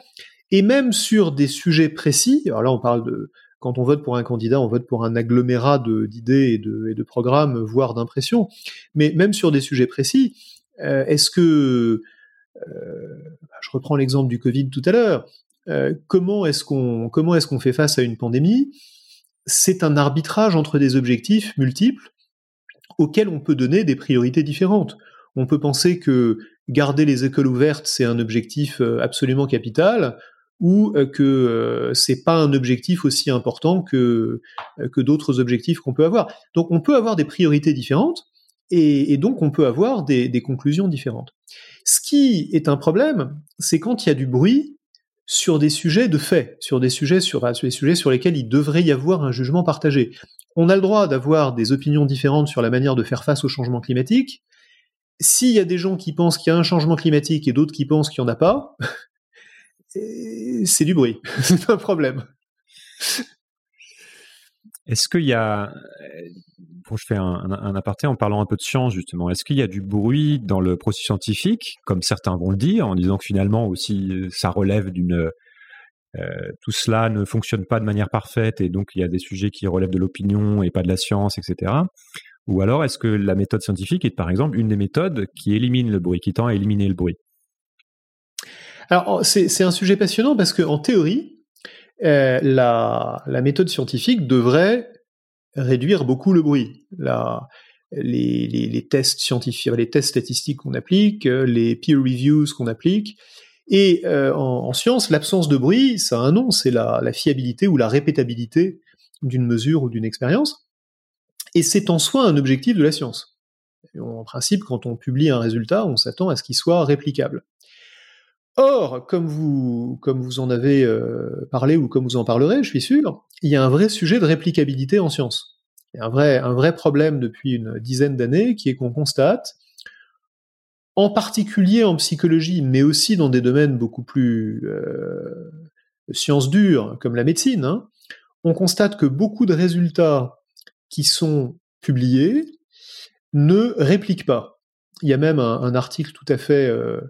Et même sur des sujets précis, alors là on parle de, quand on vote pour un candidat, on vote pour un agglomérat d'idées et de, programmes, voire d'impressions. Mais même sur des sujets précis, euh, est-ce que, euh, je reprends l'exemple du Covid tout à l'heure, euh, comment est-ce qu'on qu'on fait face à une pandémie? C'est un arbitrage entre des objectifs multiples auxquels on peut donner des priorités différentes. On peut penser que garder les écoles ouvertes, c'est un objectif absolument capital, ou euh, que euh, c'est pas un objectif aussi important que, que d'autres objectifs qu'on peut avoir. Donc on peut avoir des priorités différentes, et, donc on peut avoir des, conclusions différentes. Ce qui est un problème, c'est quand il y a du bruit sur des sujets de fait, sur des sujets sur, sur des sujets sur lesquels il devrait y avoir un jugement partagé on a le droit d'avoir des opinions différentes sur la manière de faire face au changement climatique. S'il y a des gens qui pensent qu'il y a un changement climatique et d'autres qui pensent qu'il n'y en a pas, c'est du bruit, c'est un problème. Est-ce qu'il y a, bon, je fais un, aparté en parlant un peu de science justement, est-ce qu'il y a du bruit dans le processus scientifique, comme certains vont le dire, en disant que finalement aussi ça relève d'une euh, tout cela ne fonctionne pas de manière parfaite et donc il y a des sujets qui relèvent de l'opinion et pas de la science, etc. Ou alors est-ce que la méthode scientifique est par exemple une des méthodes qui élimine le bruit, qui tend à éliminer le bruit? Alors oh, c'est un sujet passionnant parce qu'en théorie, euh, la, méthode scientifique devrait réduire beaucoup le bruit. les, tests scientifiques, les tests statistiques qu'on applique, les peer reviews qu'on applique, et euh, en, science, l'absence de bruit, ça a un nom, c'est la, fiabilité ou la répétabilité d'une mesure ou d'une expérience. Et c'est en soi un objectif de la science. en principe, quand on publie un résultat, on s'attend à ce qu'il soit réplicable. Or, comme vous, en avez euh, parlé ou comme vous en parlerez, je suis sûr, il y a un vrai sujet de réplicabilité en science. Il y a un vrai, un vrai problème depuis une dizaine d'années qui est qu'on constate en particulier en psychologie, mais aussi dans des domaines beaucoup plus euh, sciences dures, comme la médecine, hein, on constate que beaucoup de résultats qui sont publiés ne répliquent pas. Il y a même un, article tout à fait euh,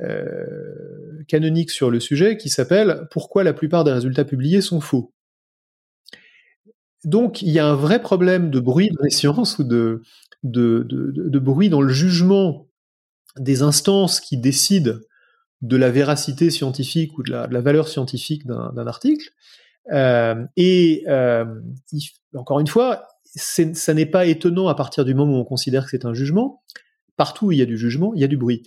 euh, canonique sur le sujet qui s'appelle Pourquoi la plupart des résultats publiés sont faux? Donc il y a un vrai problème de bruit dans les sciences ou de, de, de bruit dans le jugement des instances qui décident de la véracité scientifique ou de la, valeur scientifique d'un article, et encore une fois, ça n'est pas étonnant à partir du moment où on considère que c'est un jugement. Partout où il y a du jugement, il y a du bruit.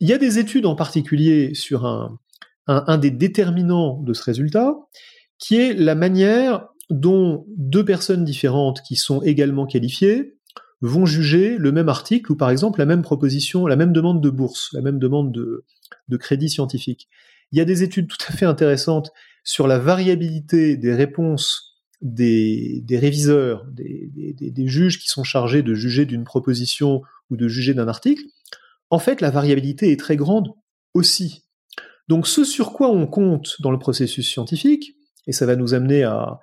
Il y a des études en particulier sur un, des déterminants de ce résultat, qui est la manière dont deux personnes différentes qui sont également qualifiées vont juger le même article ou par exemple la même proposition, la même demande de bourse, la même demande de, crédit scientifique. Il y a des études tout à fait intéressantes sur la variabilité des réponses des, réviseurs, des, juges qui sont chargés de juger d'une proposition ou de juger d'un article. En fait, la variabilité est très grande aussi. Donc ce sur quoi on compte dans le processus scientifique, et ça va nous amener à,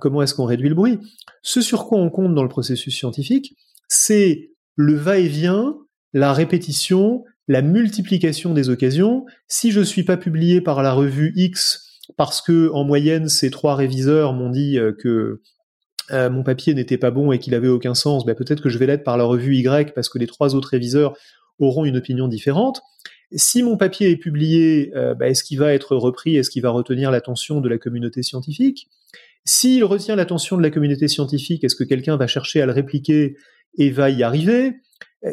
comment est-ce qu'on réduit le bruit, ce sur quoi on compte dans le processus scientifique, c'est le va-et-vient, la répétition, la multiplication des occasions. Si je ne suis pas publié par la revue X parce que en moyenne ces trois réviseurs m'ont dit euh, que euh, mon papier n'était pas bon et qu'il avait aucun sens, ben peut-être que je vais l'être par la revue Y parce que les trois autres réviseurs auront une opinion différente. Si mon papier est publié, euh, bah, est-ce qu'il va être repris? Est-ce qu'il va retenir l'attention de la communauté scientifique? S'il retient l'attention de la communauté scientifique, est-ce que quelqu'un va chercher à le répliquer et va y arriver?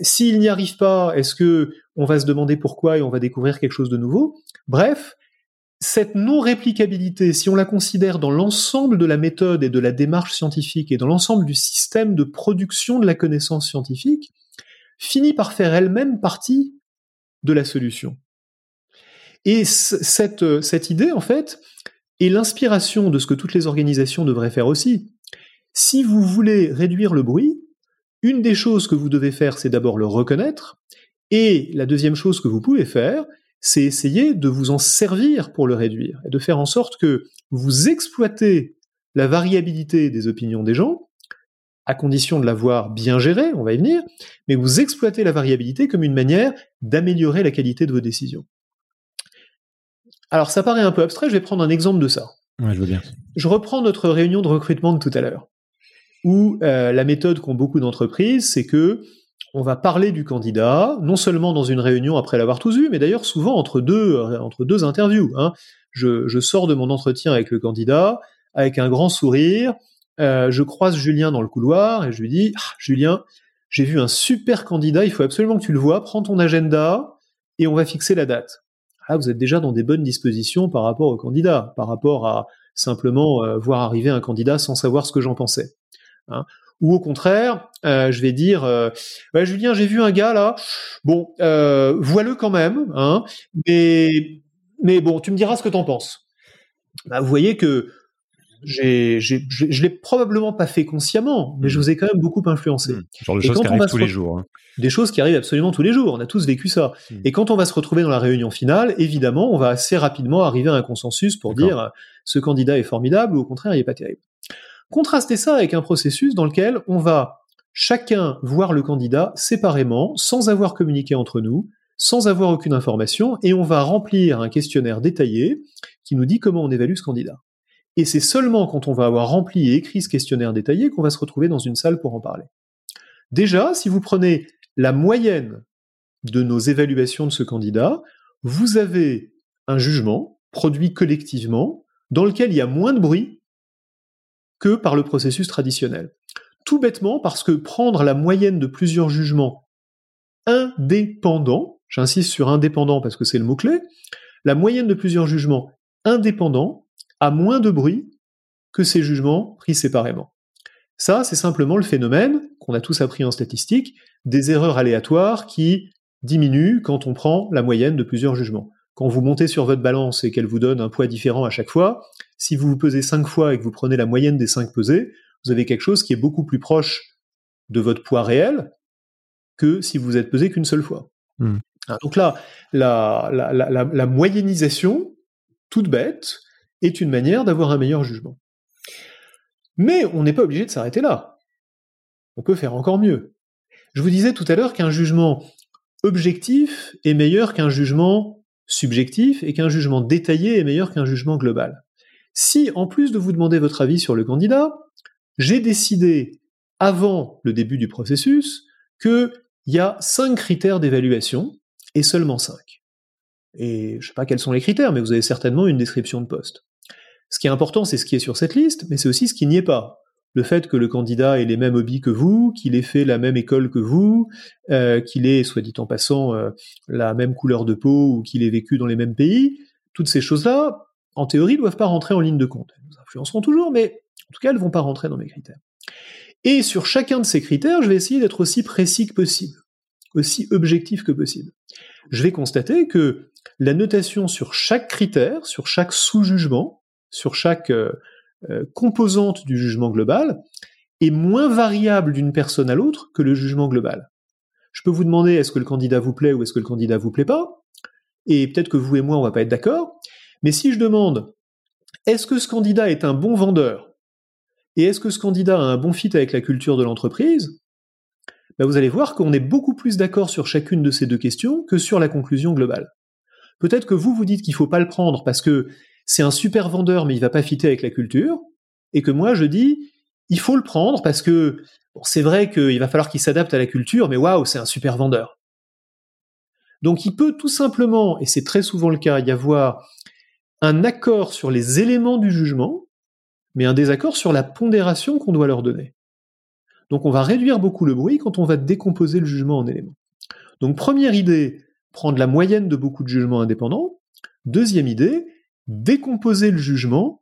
S'il n'y arrive pas, est-ce que on va se demander pourquoi et on va découvrir quelque chose de nouveau? Bref, cette non-réplicabilité, si on la considère dans l'ensemble de la méthode et de la démarche scientifique et dans l'ensemble du système de production de la connaissance scientifique, finit par faire elle-même partie de la solution. Et cette, cette idée, en fait, est l'inspiration de ce que toutes les organisations devraient faire aussi. Si vous voulez réduire le bruit, une des choses que vous devez faire, c'est d'abord le reconnaître, et la deuxième chose que vous pouvez faire, c'est essayer de vous en servir pour le réduire, et de faire en sorte que vous exploitez la variabilité des opinions des gens, à condition de l'avoir bien géré, on va y venir, mais vous exploitez la variabilité comme une manière d'améliorer la qualité de vos décisions. Alors ça paraît un peu abstrait, je vais prendre un exemple de ça. je veux bien. Je reprends notre réunion de recrutement de tout à l'heure, où euh, la méthode qu'ont beaucoup d'entreprises, c'est que on va parler du candidat, non seulement dans une réunion après l'avoir tous vu, mais d'ailleurs souvent entre deux, euh, entre deux interviews. Hein. Je, je sors de mon entretien avec le candidat avec un grand sourire, euh, je croise Julien dans le couloir et je lui dis ah, Julien, j'ai vu un super candidat, il faut absolument que tu le vois, prends ton agenda et on va fixer la date. Là, vous êtes déjà dans des bonnes dispositions par rapport au candidat, par rapport à simplement euh, voir arriver un candidat sans savoir ce que j'en pensais. Hein. Ou au contraire, euh, je vais dire Julien, j'ai vu un gars là, bon, vois-le quand même, hein, mais, mais bon, tu me diras ce que t'en penses. Bah, vous voyez que j'ai, j'ai, je l'ai probablement pas fait consciemment, mais je hmm. vous ai quand même beaucoup influencé. Hmm. Genre de choses qui arrivent tous les jours. Hein. Des choses qui arrivent absolument tous les jours. On a tous vécu ça. Hmm. Et quand on va se retrouver dans la réunion finale, évidemment, on va assez rapidement arriver à un consensus pour dire ce candidat est formidable ou au contraire il est pas terrible. Contrastez ça avec un processus dans lequel on va chacun voir le candidat séparément, sans avoir communiqué entre nous, sans avoir aucune information, et on va remplir un questionnaire détaillé qui nous dit comment on évalue ce candidat. Et c'est seulement quand on va avoir rempli et écrit ce questionnaire détaillé qu'on va se retrouver dans une salle pour en parler. Déjà, si vous prenez la moyenne de nos évaluations de ce candidat, vous avez un jugement produit collectivement dans lequel il y a moins de bruit que par le processus traditionnel. Tout bêtement parce que prendre la moyenne de plusieurs jugements indépendants, j'insiste sur indépendant parce que c'est le mot-clé, la moyenne de plusieurs jugements indépendants a moins de bruit que ces jugements pris séparément. Ça, c'est simplement le phénomène qu'on a tous appris en statistique des erreurs aléatoires qui diminuent quand on prend la moyenne de plusieurs jugements. Quand vous montez sur votre balance et qu'elle vous donne un poids différent à chaque fois, si vous vous pesez cinq fois et que vous prenez la moyenne des cinq pesées, vous avez quelque chose qui est beaucoup plus proche de votre poids réel que si vous êtes pesé qu'une seule fois. Ah, donc là, la, la, la, la moyennisation, toute bête, est une manière d'avoir un meilleur jugement. Mais on n'est pas obligé de s'arrêter là. On peut faire encore mieux. Je vous disais tout à l'heure qu'un jugement objectif est meilleur qu'un jugement subjectif et qu'un jugement détaillé est meilleur qu'un jugement global. Si, en plus de vous demander votre avis sur le candidat, j'ai décidé, avant le début du processus, qu'il y a cinq critères d'évaluation, et seulement cinq. Et je ne sais pas quels sont les critères, mais vous avez certainement une description de poste. Ce qui est important, c'est ce qui est sur cette liste, mais c'est aussi ce qui n'y est pas. Le fait que le candidat ait les mêmes hobbies que vous, qu'il ait fait la même école que vous, euh, qu'il ait, soit dit en passant, euh, la même couleur de peau ou qu'il ait vécu dans les mêmes pays, toutes ces choses-là, en théorie, ne doivent pas rentrer en ligne de compte. Elles nous influenceront toujours, mais en tout cas, elles ne vont pas rentrer dans mes critères. Et sur chacun de ces critères, je vais essayer d'être aussi précis que possible, aussi objectif que possible. Je vais constater que la notation sur chaque critère, sur chaque sous-jugement, sur chaque euh, euh, composante du jugement global, est moins variable d'une personne à l'autre que le jugement global. Je peux vous demander est-ce que le candidat vous plaît ou est-ce que le candidat vous plaît pas, et peut-être que vous et moi on va pas être d'accord, mais si je demande est-ce que ce candidat est un bon vendeur? Et est-ce que ce candidat a un bon fit avec la culture de l'entreprise, ben vous allez voir qu'on est beaucoup plus d'accord sur chacune de ces deux questions que sur la conclusion globale. Peut-être que vous vous dites qu'il faut pas le prendre parce que c'est un super vendeur mais il va pas fitter avec la culture, et que moi je dis il faut le prendre parce que c'est vrai qu'il va falloir qu'il s'adapte à la culture, mais waouh, c'est un super vendeur. Donc il peut tout simplement, et c'est très souvent le cas, y avoir un accord sur les éléments du jugement, mais un désaccord sur la pondération qu'on doit leur donner. Donc on va réduire beaucoup le bruit quand on va décomposer le jugement en éléments. Donc première idée, prendre la moyenne de beaucoup de jugements indépendants. Deuxième idée, décomposer le jugement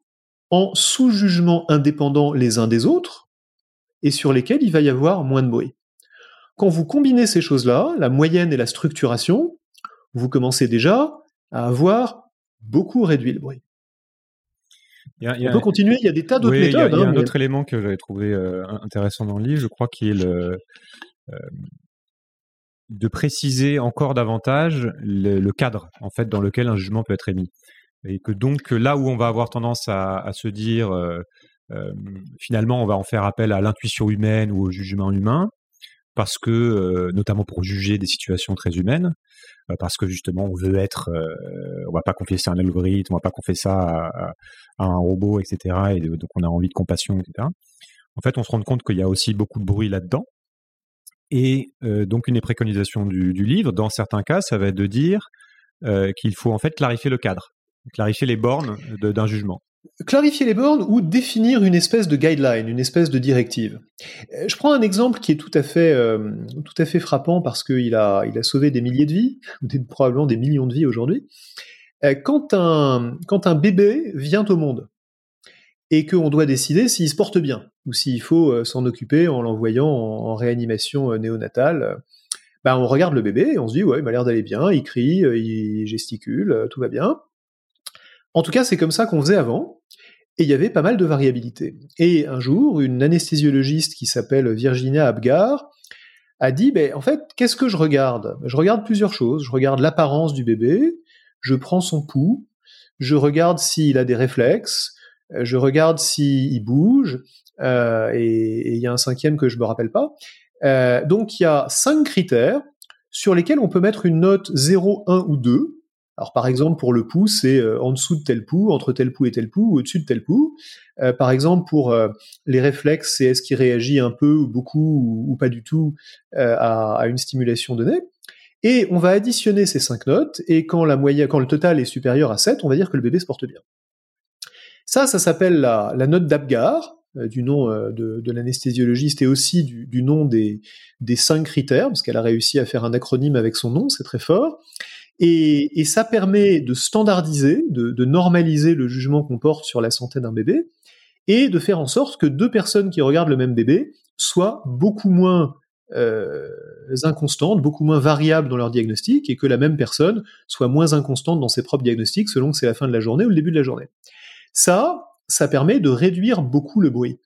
en sous-jugements indépendants les uns des autres, et sur lesquels il va y avoir moins de bruit. Quand vous combinez ces choses-là, la moyenne et la structuration, vous commencez déjà à avoir beaucoup réduit le bruit. on peut continuer, il y a des tas d'autres méthodes. Il y a, hein, un autre élément que j'avais trouvé euh, intéressant dans le livre, je crois, qui est le, euh, de préciser encore davantage le, cadre en fait dans lequel un jugement peut être émis et que donc là où on va avoir tendance à, se dire euh, finalement on va en faire appel à l'intuition humaine ou au jugement humain parce que, euh, notamment pour juger des situations très humaines, euh, parce que justement on veut être, euh, on va pas confier ça à un algorithme, on va pas confier ça à, un robot, etc. Et donc on a envie de compassion, etc. En fait, on se rend compte qu'il y a aussi beaucoup de bruit là-dedans. Et donc une des préconisations du, du, livre, dans certains cas, ça va être de dire qu'il faut en fait clarifier le cadre, clarifier les bornes d'un jugement clarifier les bornes ou définir une espèce de guideline, une espèce de directive. Euh, je prends un exemple qui est tout à fait, euh, tout à fait frappant parce qu'il a, il a sauvé des milliers de vies, probablement des millions de vies aujourd'hui. Euh, quand un, quand un bébé vient au monde et qu'on doit décider s'il se porte bien ou s'il faut s'en occuper en l'envoyant en, réanimation néonatale, ben on regarde le bébé et on se dit ouais, il m'a l'air d'aller bien, il crie, il gesticule, tout va bien. En tout cas, c'est comme ça qu'on faisait avant, et il y avait pas mal de variabilité. Et un jour, une anesthésiologiste qui s'appelle Virginia Abgar a dit, ben, en fait, qu'est-ce que je regarde? Je regarde plusieurs choses. Je regarde l'apparence du bébé, je prends son pouls, je regarde s'il a des réflexes, je regarde s'il bouge, euh, et il y a un cinquième que je me rappelle pas. Euh, donc il y a cinq critères sur lesquels on peut mettre une note 0, 1 ou 2. Alors par exemple pour le pouls, c'est euh, en dessous de tel pouls, entre tel pouls et tel pouls, ou au-dessus de tel pouls. Euh, par exemple pour euh, les réflexes, c'est est-ce qu'il réagit un peu ou beaucoup ou, pas du tout à, une stimulation donnée. Et on va additionner ces cinq notes, et quand la moyenne, quand le total est supérieur à 7, on va dire que le bébé se porte bien. Ça, ça s'appelle la, note d'Apgar, du nom de, l'anesthésiologiste et aussi du, du nom des, des cinq critères, parce qu'elle a réussi à faire un acronyme avec son nom, c'est très fort. Et, ça permet de standardiser, de, normaliser le jugement qu'on porte sur la santé d'un bébé, et de faire en sorte que deux personnes qui regardent le même bébé soient beaucoup moins euh, inconstantes, beaucoup moins variables dans leur diagnostic, et que la même personne soit moins inconstante dans ses propres diagnostics selon que c'est la fin de la journée ou le début de la journée. Ça, ça permet de réduire beaucoup le bruit.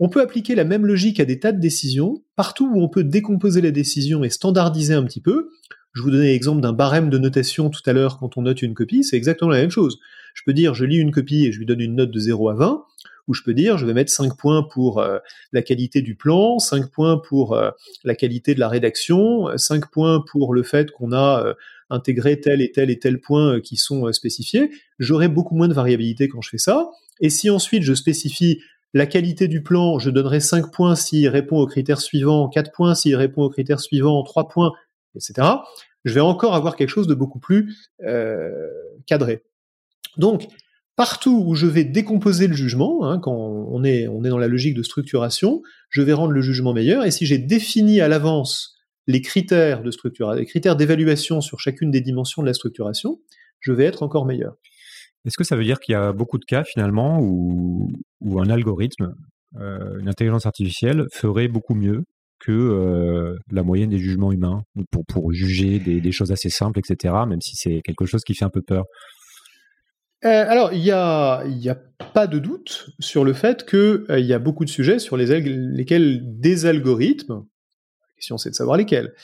On peut appliquer la même logique à des tas de décisions, partout où on peut décomposer la décision et standardiser un petit peu, je vous donnais l'exemple d'un barème de notation tout à l'heure quand on note une copie, c'est exactement la même chose. Je peux dire, je lis une copie et je lui donne une note de 0 à 20, ou je peux dire, je vais mettre 5 points pour euh, la qualité du plan, 5 points pour euh, la qualité de la rédaction, 5 points pour le fait qu'on a euh, intégré tel et tel et tel point qui sont spécifiés. J'aurai beaucoup moins de variabilité quand je fais ça. Et si ensuite je spécifie la qualité du plan, je donnerai 5 points s'il répond aux critères suivants, 4 points s'il répond aux critères suivants, 3 points, etc., je vais encore avoir quelque chose de beaucoup plus euh, cadré. Donc, partout où je vais décomposer le jugement, hein, quand on est, on est dans la logique de structuration, je vais rendre le jugement meilleur. Et si j'ai défini à l'avance les critères de structuration, les critères d'évaluation sur chacune des dimensions de la structuration, je vais être encore meilleur. Est-ce que ça veut dire qu'il y a beaucoup de cas finalement où, où un algorithme, euh, une intelligence artificielle ferait beaucoup mieux que euh, la moyenne des jugements humains pour, juger des, choses assez simples, etc., même si c'est quelque chose qui fait un peu peur euh, alors, il n'y a, y a pas de doute sur le fait qu'il euh, y a beaucoup de sujets sur les, lesquels des algorithmes, la question c'est de savoir lesquels,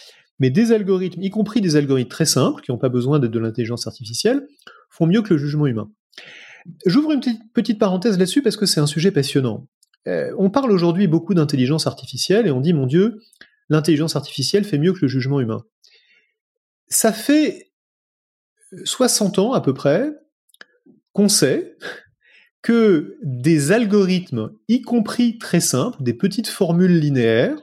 mais des algorithmes, y compris des algorithmes très simples, qui n'ont pas besoin d'être de l'intelligence artificielle, font mieux que le jugement humain. J'ouvre une petite, petite parenthèse là-dessus parce que c'est un sujet passionnant. Euh, on parle aujourd'hui beaucoup d'intelligence artificielle et on dit, mon Dieu, l'intelligence artificielle fait mieux que le jugement humain. Ça fait 60 ans à peu près qu'on sait que des algorithmes, y compris très simples, des petites formules linéaires,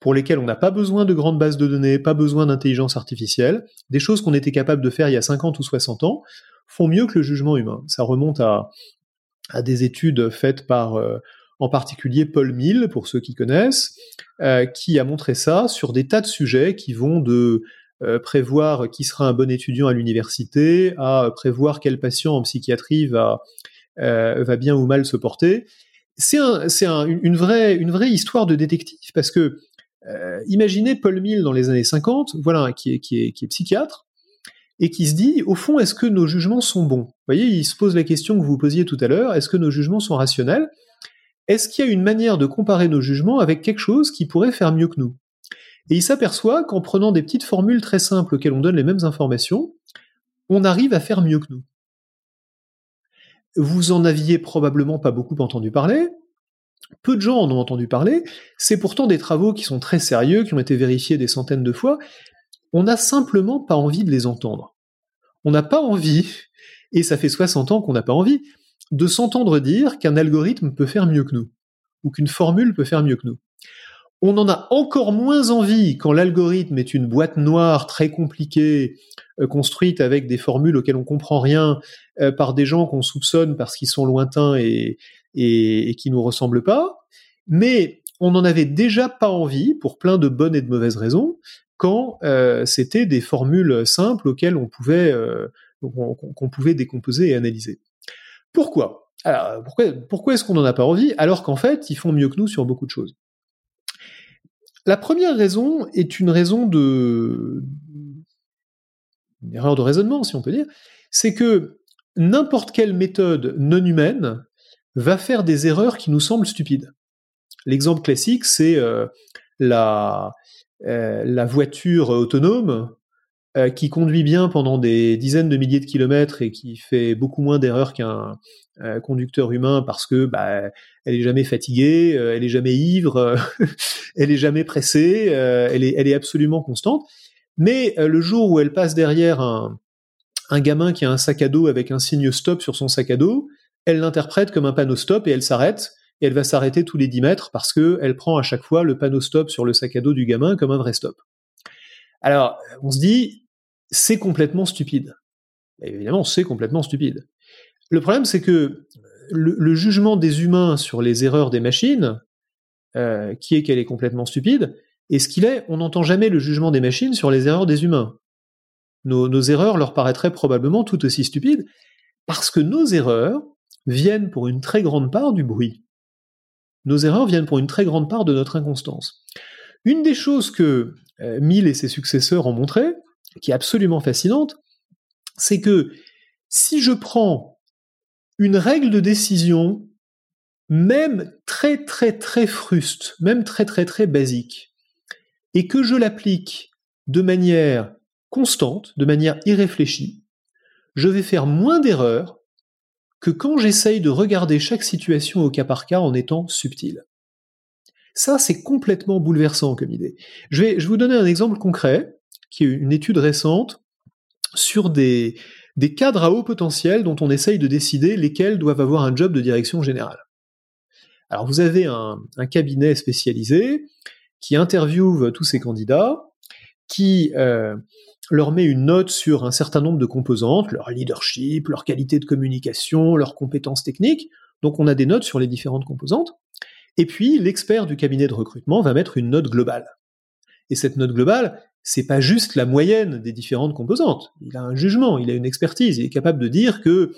pour lesquelles on n'a pas besoin de grandes bases de données, pas besoin d'intelligence artificielle, des choses qu'on était capable de faire il y a 50 ou 60 ans, font mieux que le jugement humain. Ça remonte à, des études faites par euh, en particulier Paul Mill, pour ceux qui connaissent, euh, qui a montré ça sur des tas de sujets qui vont de euh, prévoir qui sera un bon étudiant à l'université, à prévoir quel patient en psychiatrie va, euh, va bien ou mal se porter. C'est un, une, vraie, une vraie histoire de détective parce que imaginez Paul Mill dans les années 50, voilà, qui est, qui est, qui est psychiatre, et qui se dit, au fond, est-ce que nos jugements sont bons? Vous voyez, il se pose la question que vous posiez tout à l'heure, est-ce que nos jugements sont rationnels? Est-ce qu'il y a une manière de comparer nos jugements avec quelque chose qui pourrait faire mieux que nous? Et il s'aperçoit qu'en prenant des petites formules très simples auxquelles on donne les mêmes informations, on arrive à faire mieux que nous. Vous en aviez probablement pas beaucoup entendu parler. Peu de gens en ont entendu parler. C'est pourtant des travaux qui sont très sérieux, qui ont été vérifiés des centaines de fois. On n'a simplement pas envie de les entendre. On n'a pas envie, et ça fait 60 ans qu'on n'a pas envie, de s'entendre dire qu'un algorithme peut faire mieux que nous, ou qu'une formule peut faire mieux que nous. On en a encore moins envie quand l'algorithme est une boîte noire très compliquée, euh, construite avec des formules auxquelles on comprend rien, euh, par des gens qu'on soupçonne parce qu'ils sont lointains et, et, qui nous ressemblent pas. Mais on n'en avait déjà pas envie, pour plein de bonnes et de mauvaises raisons, quand euh, c'était des formules simples auxquelles on pouvait, qu'on pouvait décomposer et analyser. Pourquoi? Alors, pourquoi, pourquoi est-ce qu'on n'en a pas envie alors qu'en fait, ils font mieux que nous sur beaucoup de choses? La première raison est une raison de. une erreur de raisonnement, si on peut dire. C'est que n'importe quelle méthode non humaine va faire des erreurs qui nous semblent stupides. L'exemple classique, c'est euh, euh, la voiture autonome euh, qui conduit bien pendant des dizaines de milliers de kilomètres et qui fait beaucoup moins d'erreurs qu'un euh, conducteur humain parce que bah, elle est jamais fatiguée, euh, elle est jamais ivre, elle est jamais pressée, elle est absolument constante. Mais le jour où elle passe derrière un, un gamin qui a un sac à dos avec un signe stop sur son sac à dos, elle l'interprète comme un panneau stop et elle s'arrête et elle va s'arrêter tous les 10 mètres parce que elle prend à chaque fois le panneau stop sur le sac à dos du gamin comme un vrai stop. Alors, on se dit, c'est complètement stupide. évidemment, c'est complètement stupide. Le problème, c'est que le, jugement des humains sur les erreurs des machines, euh, qui est qu'elle est complètement stupide, et ce qu'il est, on n'entend jamais le jugement des machines sur les erreurs des humains. Nos, nos erreurs leur paraîtraient probablement tout aussi stupides, parce que nos erreurs viennent pour une très grande part du bruit. Nos erreurs viennent pour une très grande part de notre inconstance. Une des choses que euh, Mill et ses successeurs ont montré, qui est absolument fascinante, c'est que si je prends une règle de décision, même très très très fruste, même très très très basique, et que je l'applique de manière constante, de manière irréfléchie, je vais faire moins d'erreurs que quand j'essaye de regarder chaque situation au cas par cas en étant subtil. Ça, c'est complètement bouleversant comme idée. Je vais, je vous donner un exemple concret, qui est une étude récente sur des, cadres à haut potentiel dont on essaye de décider lesquels doivent avoir un job de direction générale. Alors vous avez un, cabinet spécialisé qui interviewe tous ces candidats qui euh, leur met une note sur un certain nombre de composantes, leur leadership, leur qualité de communication, leurs compétences techniques. Donc on a des notes sur les différentes composantes. Et puis l'expert du cabinet de recrutement va mettre une note globale. Et cette note globale, c'est pas juste la moyenne des différentes composantes. Il a un jugement, il a une expertise, il est capable de dire que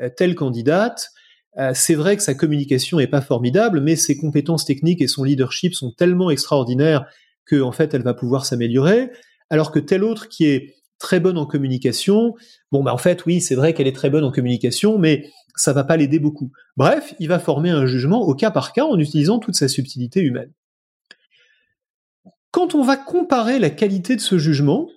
euh, telle candidate, euh, c'est vrai que sa communication est pas formidable, mais ses compétences techniques et son leadership sont tellement extraordinaires que fait elle va pouvoir s'améliorer, alors que telle autre qui est très bonne en communication, bon bah en fait oui c'est vrai qu'elle est très bonne en communication, mais ça va pas l'aider beaucoup. Bref, il va former un jugement au cas par cas en utilisant toute sa subtilité humaine. Quand on va comparer la qualité de ce jugement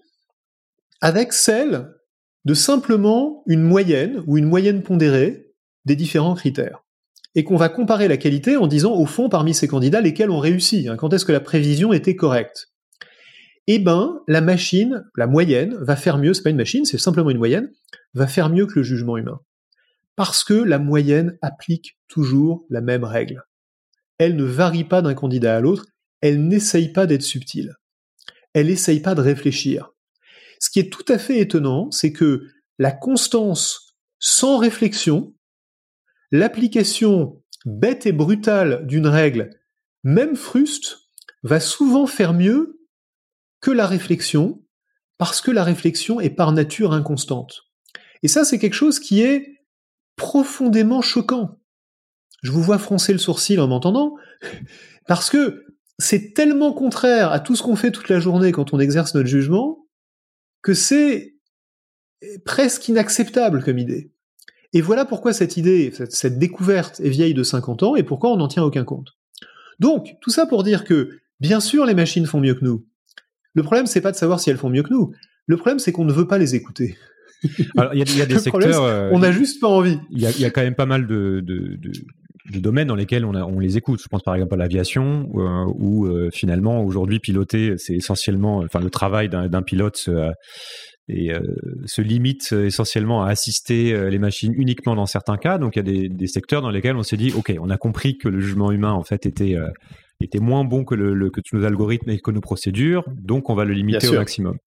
avec celle de simplement une moyenne ou une moyenne pondérée des différents critères, et qu'on va comparer la qualité en disant au fond parmi ces candidats lesquels ont réussi, hein, quand est-ce que la prévision était correcte, eh ben la machine, la moyenne, va faire mieux, c'est pas une machine, c'est simplement une moyenne, va faire mieux que le jugement humain. Parce que la moyenne applique toujours la même règle. Elle ne varie pas d'un candidat à l'autre, elle n'essaye pas d'être subtile. Elle n'essaye pas de réfléchir. Ce qui est tout à fait étonnant, c'est que la constance sans réflexion, l'application bête et brutale d'une règle, même fruste, va souvent faire mieux que la réflexion, parce que la réflexion est par nature inconstante. Et ça, c'est quelque chose qui est profondément choquant. Je vous vois froncer le sourcil en m'entendant, parce que c'est tellement contraire à tout ce qu'on fait toute la journée quand on exerce notre jugement, que c'est presque inacceptable comme idée. Et voilà pourquoi cette idée, cette, découverte est vieille de 50 ans et pourquoi on n'en tient aucun compte. Donc, tout ça pour dire que, bien sûr, les machines font mieux que nous. Le problème, c'est pas de savoir si elles font mieux que nous. Le problème, c'est qu'on ne veut pas les écouter. Alors, il y, a des secteurs. Euh, on n'a juste pas envie. Il y, a, quand même pas mal de, domaines dans lesquels on, les écoute. Je pense par exemple à l'aviation, euh, où euh, finalement aujourd'hui piloter, c'est essentiellement, enfin le travail d'un pilote et se limite essentiellement à assister les machines uniquement dans certains cas. Donc il y a des, secteurs dans lesquels on s'est dit, ok, on a compris que le jugement humain en fait était était moins bon que le, que tous nos algorithmes et que nos procédures, donc on va le limiter au maximum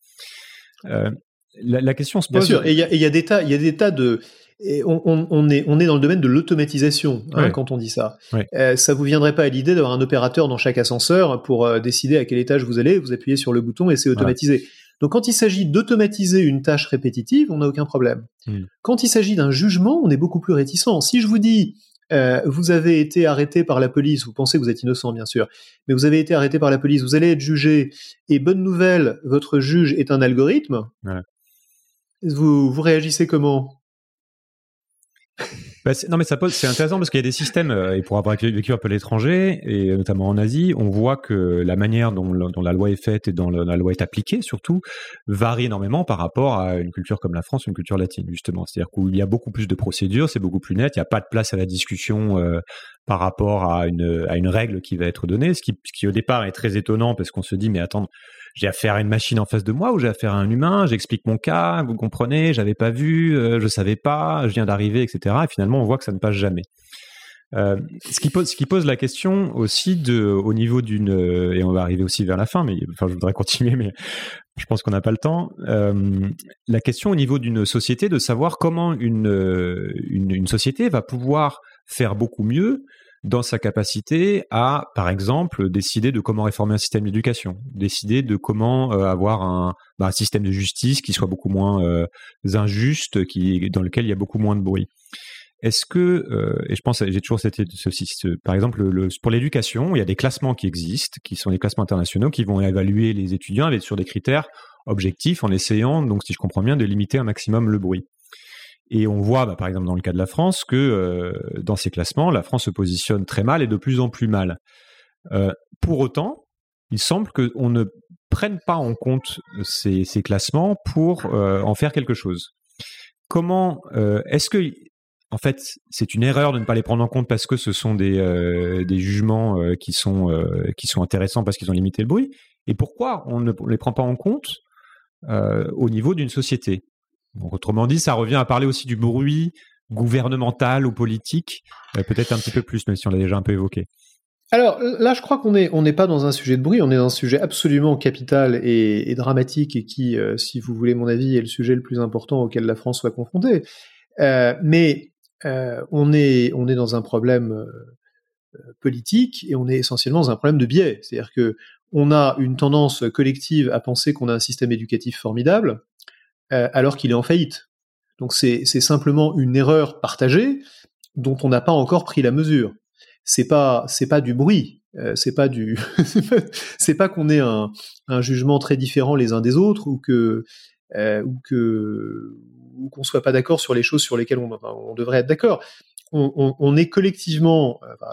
la, question se pose. Bien sûr, et il y a, des tas, il y a des tas de. On, est, on est dans le domaine de l'automatisation hein, quand on dit ça. Euh, ça vous viendrait pas à l'idée d'avoir un opérateur dans chaque ascenseur pour euh, décider à quel étage vous allez, vous appuyez sur le bouton et c'est automatisé. Donc quand il s'agit d'automatiser une tâche répétitive, on n'a aucun problème. Hmm. Quand il s'agit d'un jugement, on est beaucoup plus réticent. Si je vous dis, euh, vous avez été arrêté par la police, vous pensez que vous êtes innocent bien sûr, mais vous avez été arrêté par la police, vous allez être jugé, et bonne nouvelle, votre juge est un algorithme, vous, vous réagissez comment? Bah, non mais ça c'est intéressant parce qu'il y a des systèmes euh, et pour avoir vécu un peu l'étranger et notamment en Asie, on voit que la manière dont, la loi est faite et dont la loi est appliquée surtout varie énormément par rapport à une culture comme la France, une culture latine justement. C'est-à-dire qu'il y a beaucoup plus de procédures, c'est beaucoup plus net, il n'y a pas de place à la discussion euh, par rapport à une, à une règle qui va être donnée, ce qui, ce qui au départ est très étonnant parce qu'on se dit mais attends j'ai affaire à une machine en face de moi ou j'ai affaire à un humain, j'explique mon cas, vous comprenez, j'avais pas vu, euh, je savais pas, je viens d'arriver, etc. Et finalement, on voit que ça ne passe jamais. Euh, ce, qui pose, la question aussi au niveau d'une, euh, et on va arriver aussi vers la fin, mais enfin, je voudrais continuer, mais je pense qu'on n'a pas le temps. la question au niveau d'une société de savoir comment une société va pouvoir faire beaucoup mieux dans sa capacité à, par exemple, décider de comment réformer un système d'éducation, décider de comment euh, avoir un, bah, un, système de justice qui soit beaucoup moins euh, injuste, qui, dans lequel il y a beaucoup moins de bruit. Est-ce que, euh, et je pense, j'ai toujours cette, ceci, par exemple, le, pour l'éducation, il y a des classements qui existent, qui sont des classements internationaux, qui vont évaluer les étudiants avec, sur des critères objectifs en essayant, donc si je comprends bien, de limiter un maximum le bruit. Et on voit, bah, par exemple dans le cas de la France, que euh, dans ces classements, la France se positionne très mal et de plus en plus mal. Euh, pour autant, il semble qu'on ne prenne pas en compte ces, classements pour euh, en faire quelque chose. Comment est-ce que, en fait, c'est une erreur de ne pas les prendre en compte parce que ce sont des, jugements qui sont intéressants parce qu'ils ont limité le bruit? Et pourquoi on ne les prend pas en compte au niveau d'une société? Autrement dit, ça revient à parler aussi du bruit gouvernemental ou politique, euh, peut-être un petit peu plus, même si on l'a déjà un peu évoqué. Alors là, je crois qu'on est on n'est pas dans un sujet de bruit, on est dans un sujet absolument capital et, dramatique et qui, euh, si vous voulez mon avis, est le sujet le plus important auquel la France soit confrontée. Euh, mais euh, on est on est dans un problème euh, politique et on est essentiellement dans un problème de biais, c'est-à-dire que on a une tendance collective à penser qu'on a un système éducatif formidable euh, alors qu'il est en faillite. Donc c'est simplement une erreur partagée dont on n'a pas encore pris la mesure c'est pas c'est pas du bruit, euh, c'est pas du c'est pas qu'on ait un, un, jugement très différent les uns des autres ou que euh, ou que ou qu'on soit pas d'accord sur les choses sur lesquelles on, on devrait être d'accord. On, on, on, est collectivement, euh,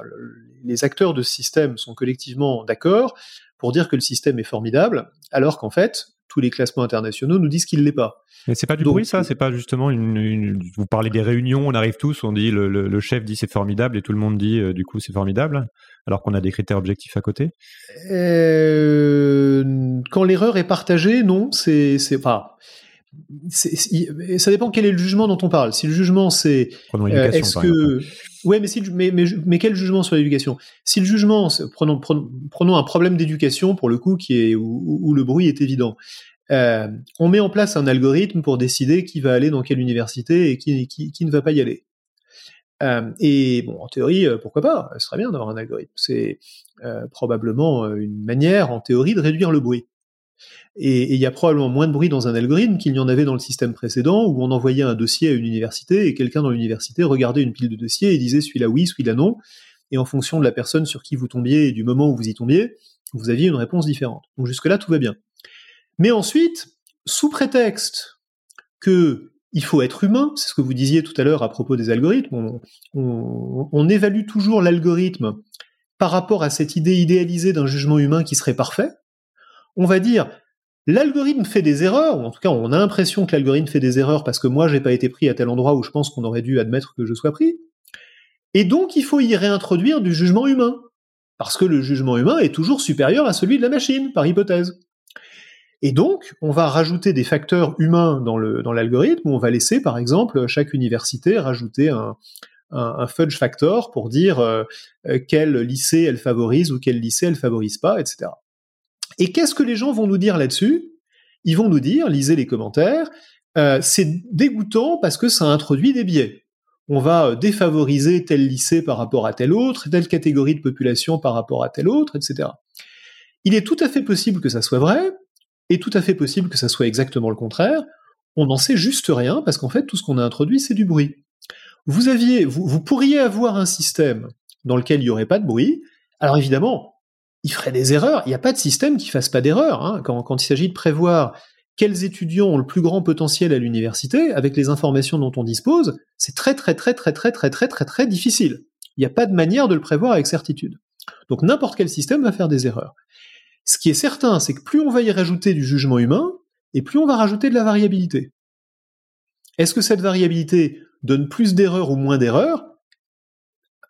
les acteurs de ce système sont collectivement d'accord pour dire que le système est formidable, alors qu'en fait, tous les classements internationaux nous disent qu'il l'est pas. Mais c'est pas du bruit, ça? C'est pas justement une, une, Vous parlez des réunions, on arrive tous, on dit le, le, le chef dit c'est formidable et tout le monde dit euh, du coup c'est formidable, alors qu'on a des critères objectifs à côté? Euh, quand l'erreur est partagée, non, c'est c'est pas. Ça dépend quel est le jugement dont on parle. Si le jugement c'est euh, est-ce que ouais mais si mais, mais mais quel jugement sur l'éducation? Si le jugement prenons, prenons, prenons un problème d'éducation pour le coup qui est où, où, le bruit est évident. Euh, on met en place un algorithme pour décider qui va aller dans quelle université et qui, qui, qui ne va pas y aller. Euh, et bon, en théorie, euh, pourquoi pas? Ce serait bien d'avoir un algorithme. C'est probablement une manière, en théorie, de réduire le bruit. Et il y a probablement moins de bruit dans un algorithme qu'il n'y en avait dans le système précédent, où on envoyait un dossier à une université et quelqu'un dans l'université regardait une pile de dossiers et disait celui-là oui, celui-là non. Et en fonction de la personne sur qui vous tombiez et du moment où vous y tombiez, vous aviez une réponse différente. Donc jusque-là, tout va bien. Mais ensuite, sous prétexte que il faut être humain, c'est ce que vous disiez tout à l'heure à propos des algorithmes, on, évalue toujours l'algorithme par rapport à cette idée idéalisée d'un jugement humain qui serait parfait. On va dire, l'algorithme fait des erreurs, ou en tout cas on a l'impression que l'algorithme fait des erreurs parce que moi j'ai pas été pris à tel endroit où je pense qu'on aurait dû admettre que je sois pris. Et donc il faut y réintroduire du jugement humain, parce que le jugement humain est toujours supérieur à celui de la machine, par hypothèse. Et donc, on va rajouter des facteurs humains dans l'algorithme. On va laisser, par exemple, chaque université rajouter un fudge factor pour dire euh, euh, quel lycée elle favorise ou quel lycée elle favorise pas, etc. Et qu'est-ce que les gens vont nous dire là-dessus? Ils vont nous dire, lisez les commentaires, euh, c'est dégoûtant parce que ça introduit des biais. On va euh, défavoriser tel lycée par rapport à tel autre, telle catégorie de population par rapport à tel autre, etc. Il est tout à fait possible que ça soit vrai, et tout à fait possible que ça soit exactement le contraire. On n'en sait juste rien parce qu'en fait, tout ce qu'on a introduit, c'est du bruit. Vous aviez, vous, vous, pourriez avoir un système dans lequel il n'y aurait pas de bruit. Alors évidemment, il ferait des erreurs. Il n'y a pas de système qui fasse pas d'erreurs. Hein. Quand, il s'agit de prévoir quels étudiants ont le plus grand potentiel à l'université, avec les informations dont on dispose, c'est très très très très très très très très très difficile. Il n'y a pas de manière de le prévoir avec certitude. Donc n'importe quel système va faire des erreurs. Ce qui est certain, c'est que plus on va y rajouter du jugement humain, et plus on va rajouter de la variabilité. Est-ce que cette variabilité donne plus d'erreurs ou moins d'erreurs?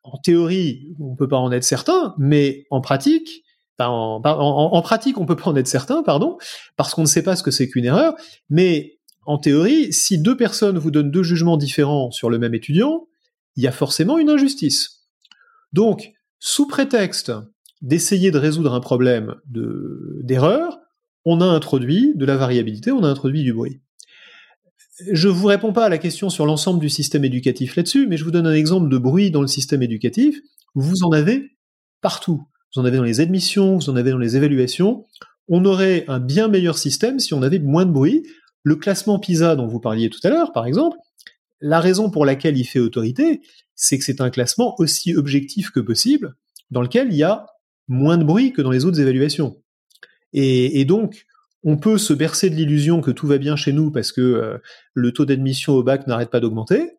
En théorie, on ne peut pas en être certain, mais en pratique, en, pratique, on peut pas en être certain, pardon, parce qu'on ne sait pas ce que c'est qu'une erreur, mais en théorie, si deux personnes vous donnent deux jugements différents sur le même étudiant, il y a forcément une injustice. Donc, sous prétexte d'essayer de résoudre un problème d'erreur, on a introduit de la variabilité, on a introduit du bruit. Je vous réponds pas à la question sur l'ensemble du système éducatif là-dessus, mais je vous donne un exemple de bruit dans le système éducatif. Vous en avez partout. Vous en avez dans les admissions, vous en avez dans les évaluations. On aurait un bien meilleur système si on avait moins de bruit. Le classement PISA dont vous parliez tout à l'heure, par exemple, la raison pour laquelle il fait autorité, c'est que c'est un classement aussi objectif que possible, dans lequel il y a moins de bruit que dans les autres évaluations. Et, donc, on peut se bercer de l'illusion que tout va bien chez nous parce que euh, le taux d'admission au bac n'arrête pas d'augmenter.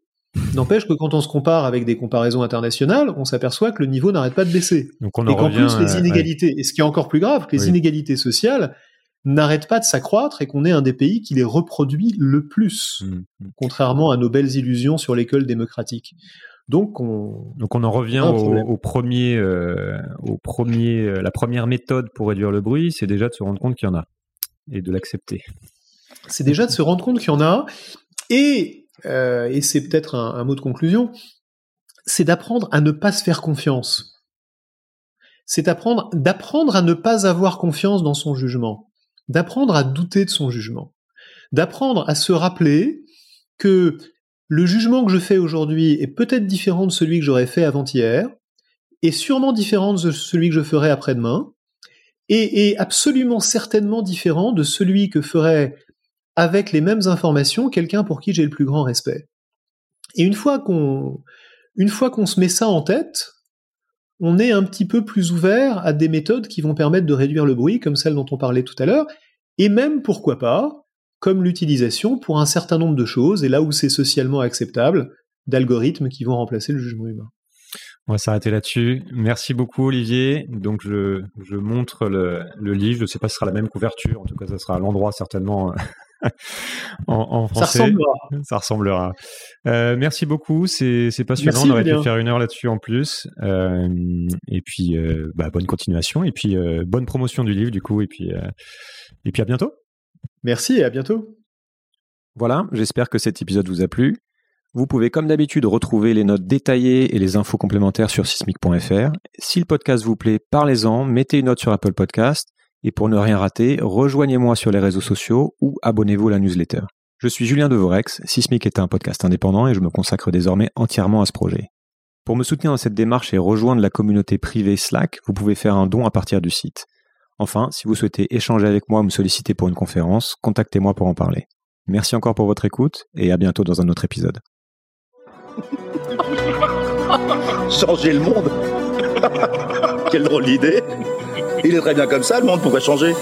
N'empêche que quand on se compare avec des comparaisons internationales, on s'aperçoit que le niveau n'arrête pas de baisser. Donc on et qu'en plus, les euh, inégalités, et ce qui est encore plus grave, que les Oui. inégalités sociales n'arrêtent pas de s'accroître et qu'on est un des pays qui les reproduit le plus, Mm, contrairement à nos belles illusions sur l'école démocratique. Donc, on, Donc on en revient au premier, euh, au premier, euh, la première méthode pour réduire le bruit, c'est déjà de se rendre compte qu'il y en a et de l'accepter. c'est déjà de se rendre compte qu'il y en a, et, euh, et c'est peut-être un, mot de conclusion, c'est d'apprendre à ne pas se faire confiance. c'est apprendre, d'apprendre à ne pas avoir confiance dans son jugement, d'apprendre à douter de son jugement, d'apprendre à se rappeler que le jugement que je fais aujourd'hui est peut-être différent de celui que j'aurais fait avant-hier, est sûrement différent de celui que je ferai après-demain, et est absolument certainement différent de celui que ferait avec les mêmes informations quelqu'un pour qui j'ai le plus grand respect. Et une fois qu'on une fois qu'on se met ça en tête, on est un petit peu plus ouvert à des méthodes qui vont permettre de réduire le bruit, comme celle dont on parlait tout à l'heure, et même, pourquoi pas, comme l'utilisation pour un certain nombre de choses, et là où c'est socialement acceptable, d'algorithmes qui vont remplacer le jugement humain. On va s'arrêter là-dessus. Merci beaucoup Olivier. Donc je, je montre le, le livre. Je ne sais pas si ce sera la même couverture. En tout cas, ça sera à l'endroit certainement en, en, français. Ça ressemblera. Ça ressemblera. Euh, merci beaucoup. C'est passionnant. Merci, On aurait pu faire une heure là-dessus en plus. Euh, et puis euh, bah, bonne continuation. Et puis euh, bonne promotion du livre du coup. Et puis euh, et puis à bientôt. Merci et à bientôt. Voilà. J'espère que cet épisode vous a plu. Vous pouvez comme d'habitude retrouver les notes détaillées et les infos complémentaires sur sismic.fr. Si le podcast vous plaît, parlez-en, mettez une note sur Apple Podcast et pour ne rien rater, rejoignez-moi sur les réseaux sociaux ou abonnez-vous à la newsletter. Je suis Julien Devorex, Sismic est un podcast indépendant et je me consacre désormais entièrement à ce projet. Pour me soutenir dans cette démarche et rejoindre la communauté privée Slack, vous pouvez faire un don à partir du site. Enfin, si vous souhaitez échanger avec moi ou me solliciter pour une conférence, contactez-moi pour en parler. Merci encore pour votre écoute et à bientôt dans un autre épisode. Changer le monde? Quelle drôle d'idée Il est très bien comme ça, le monde, pourquoi changer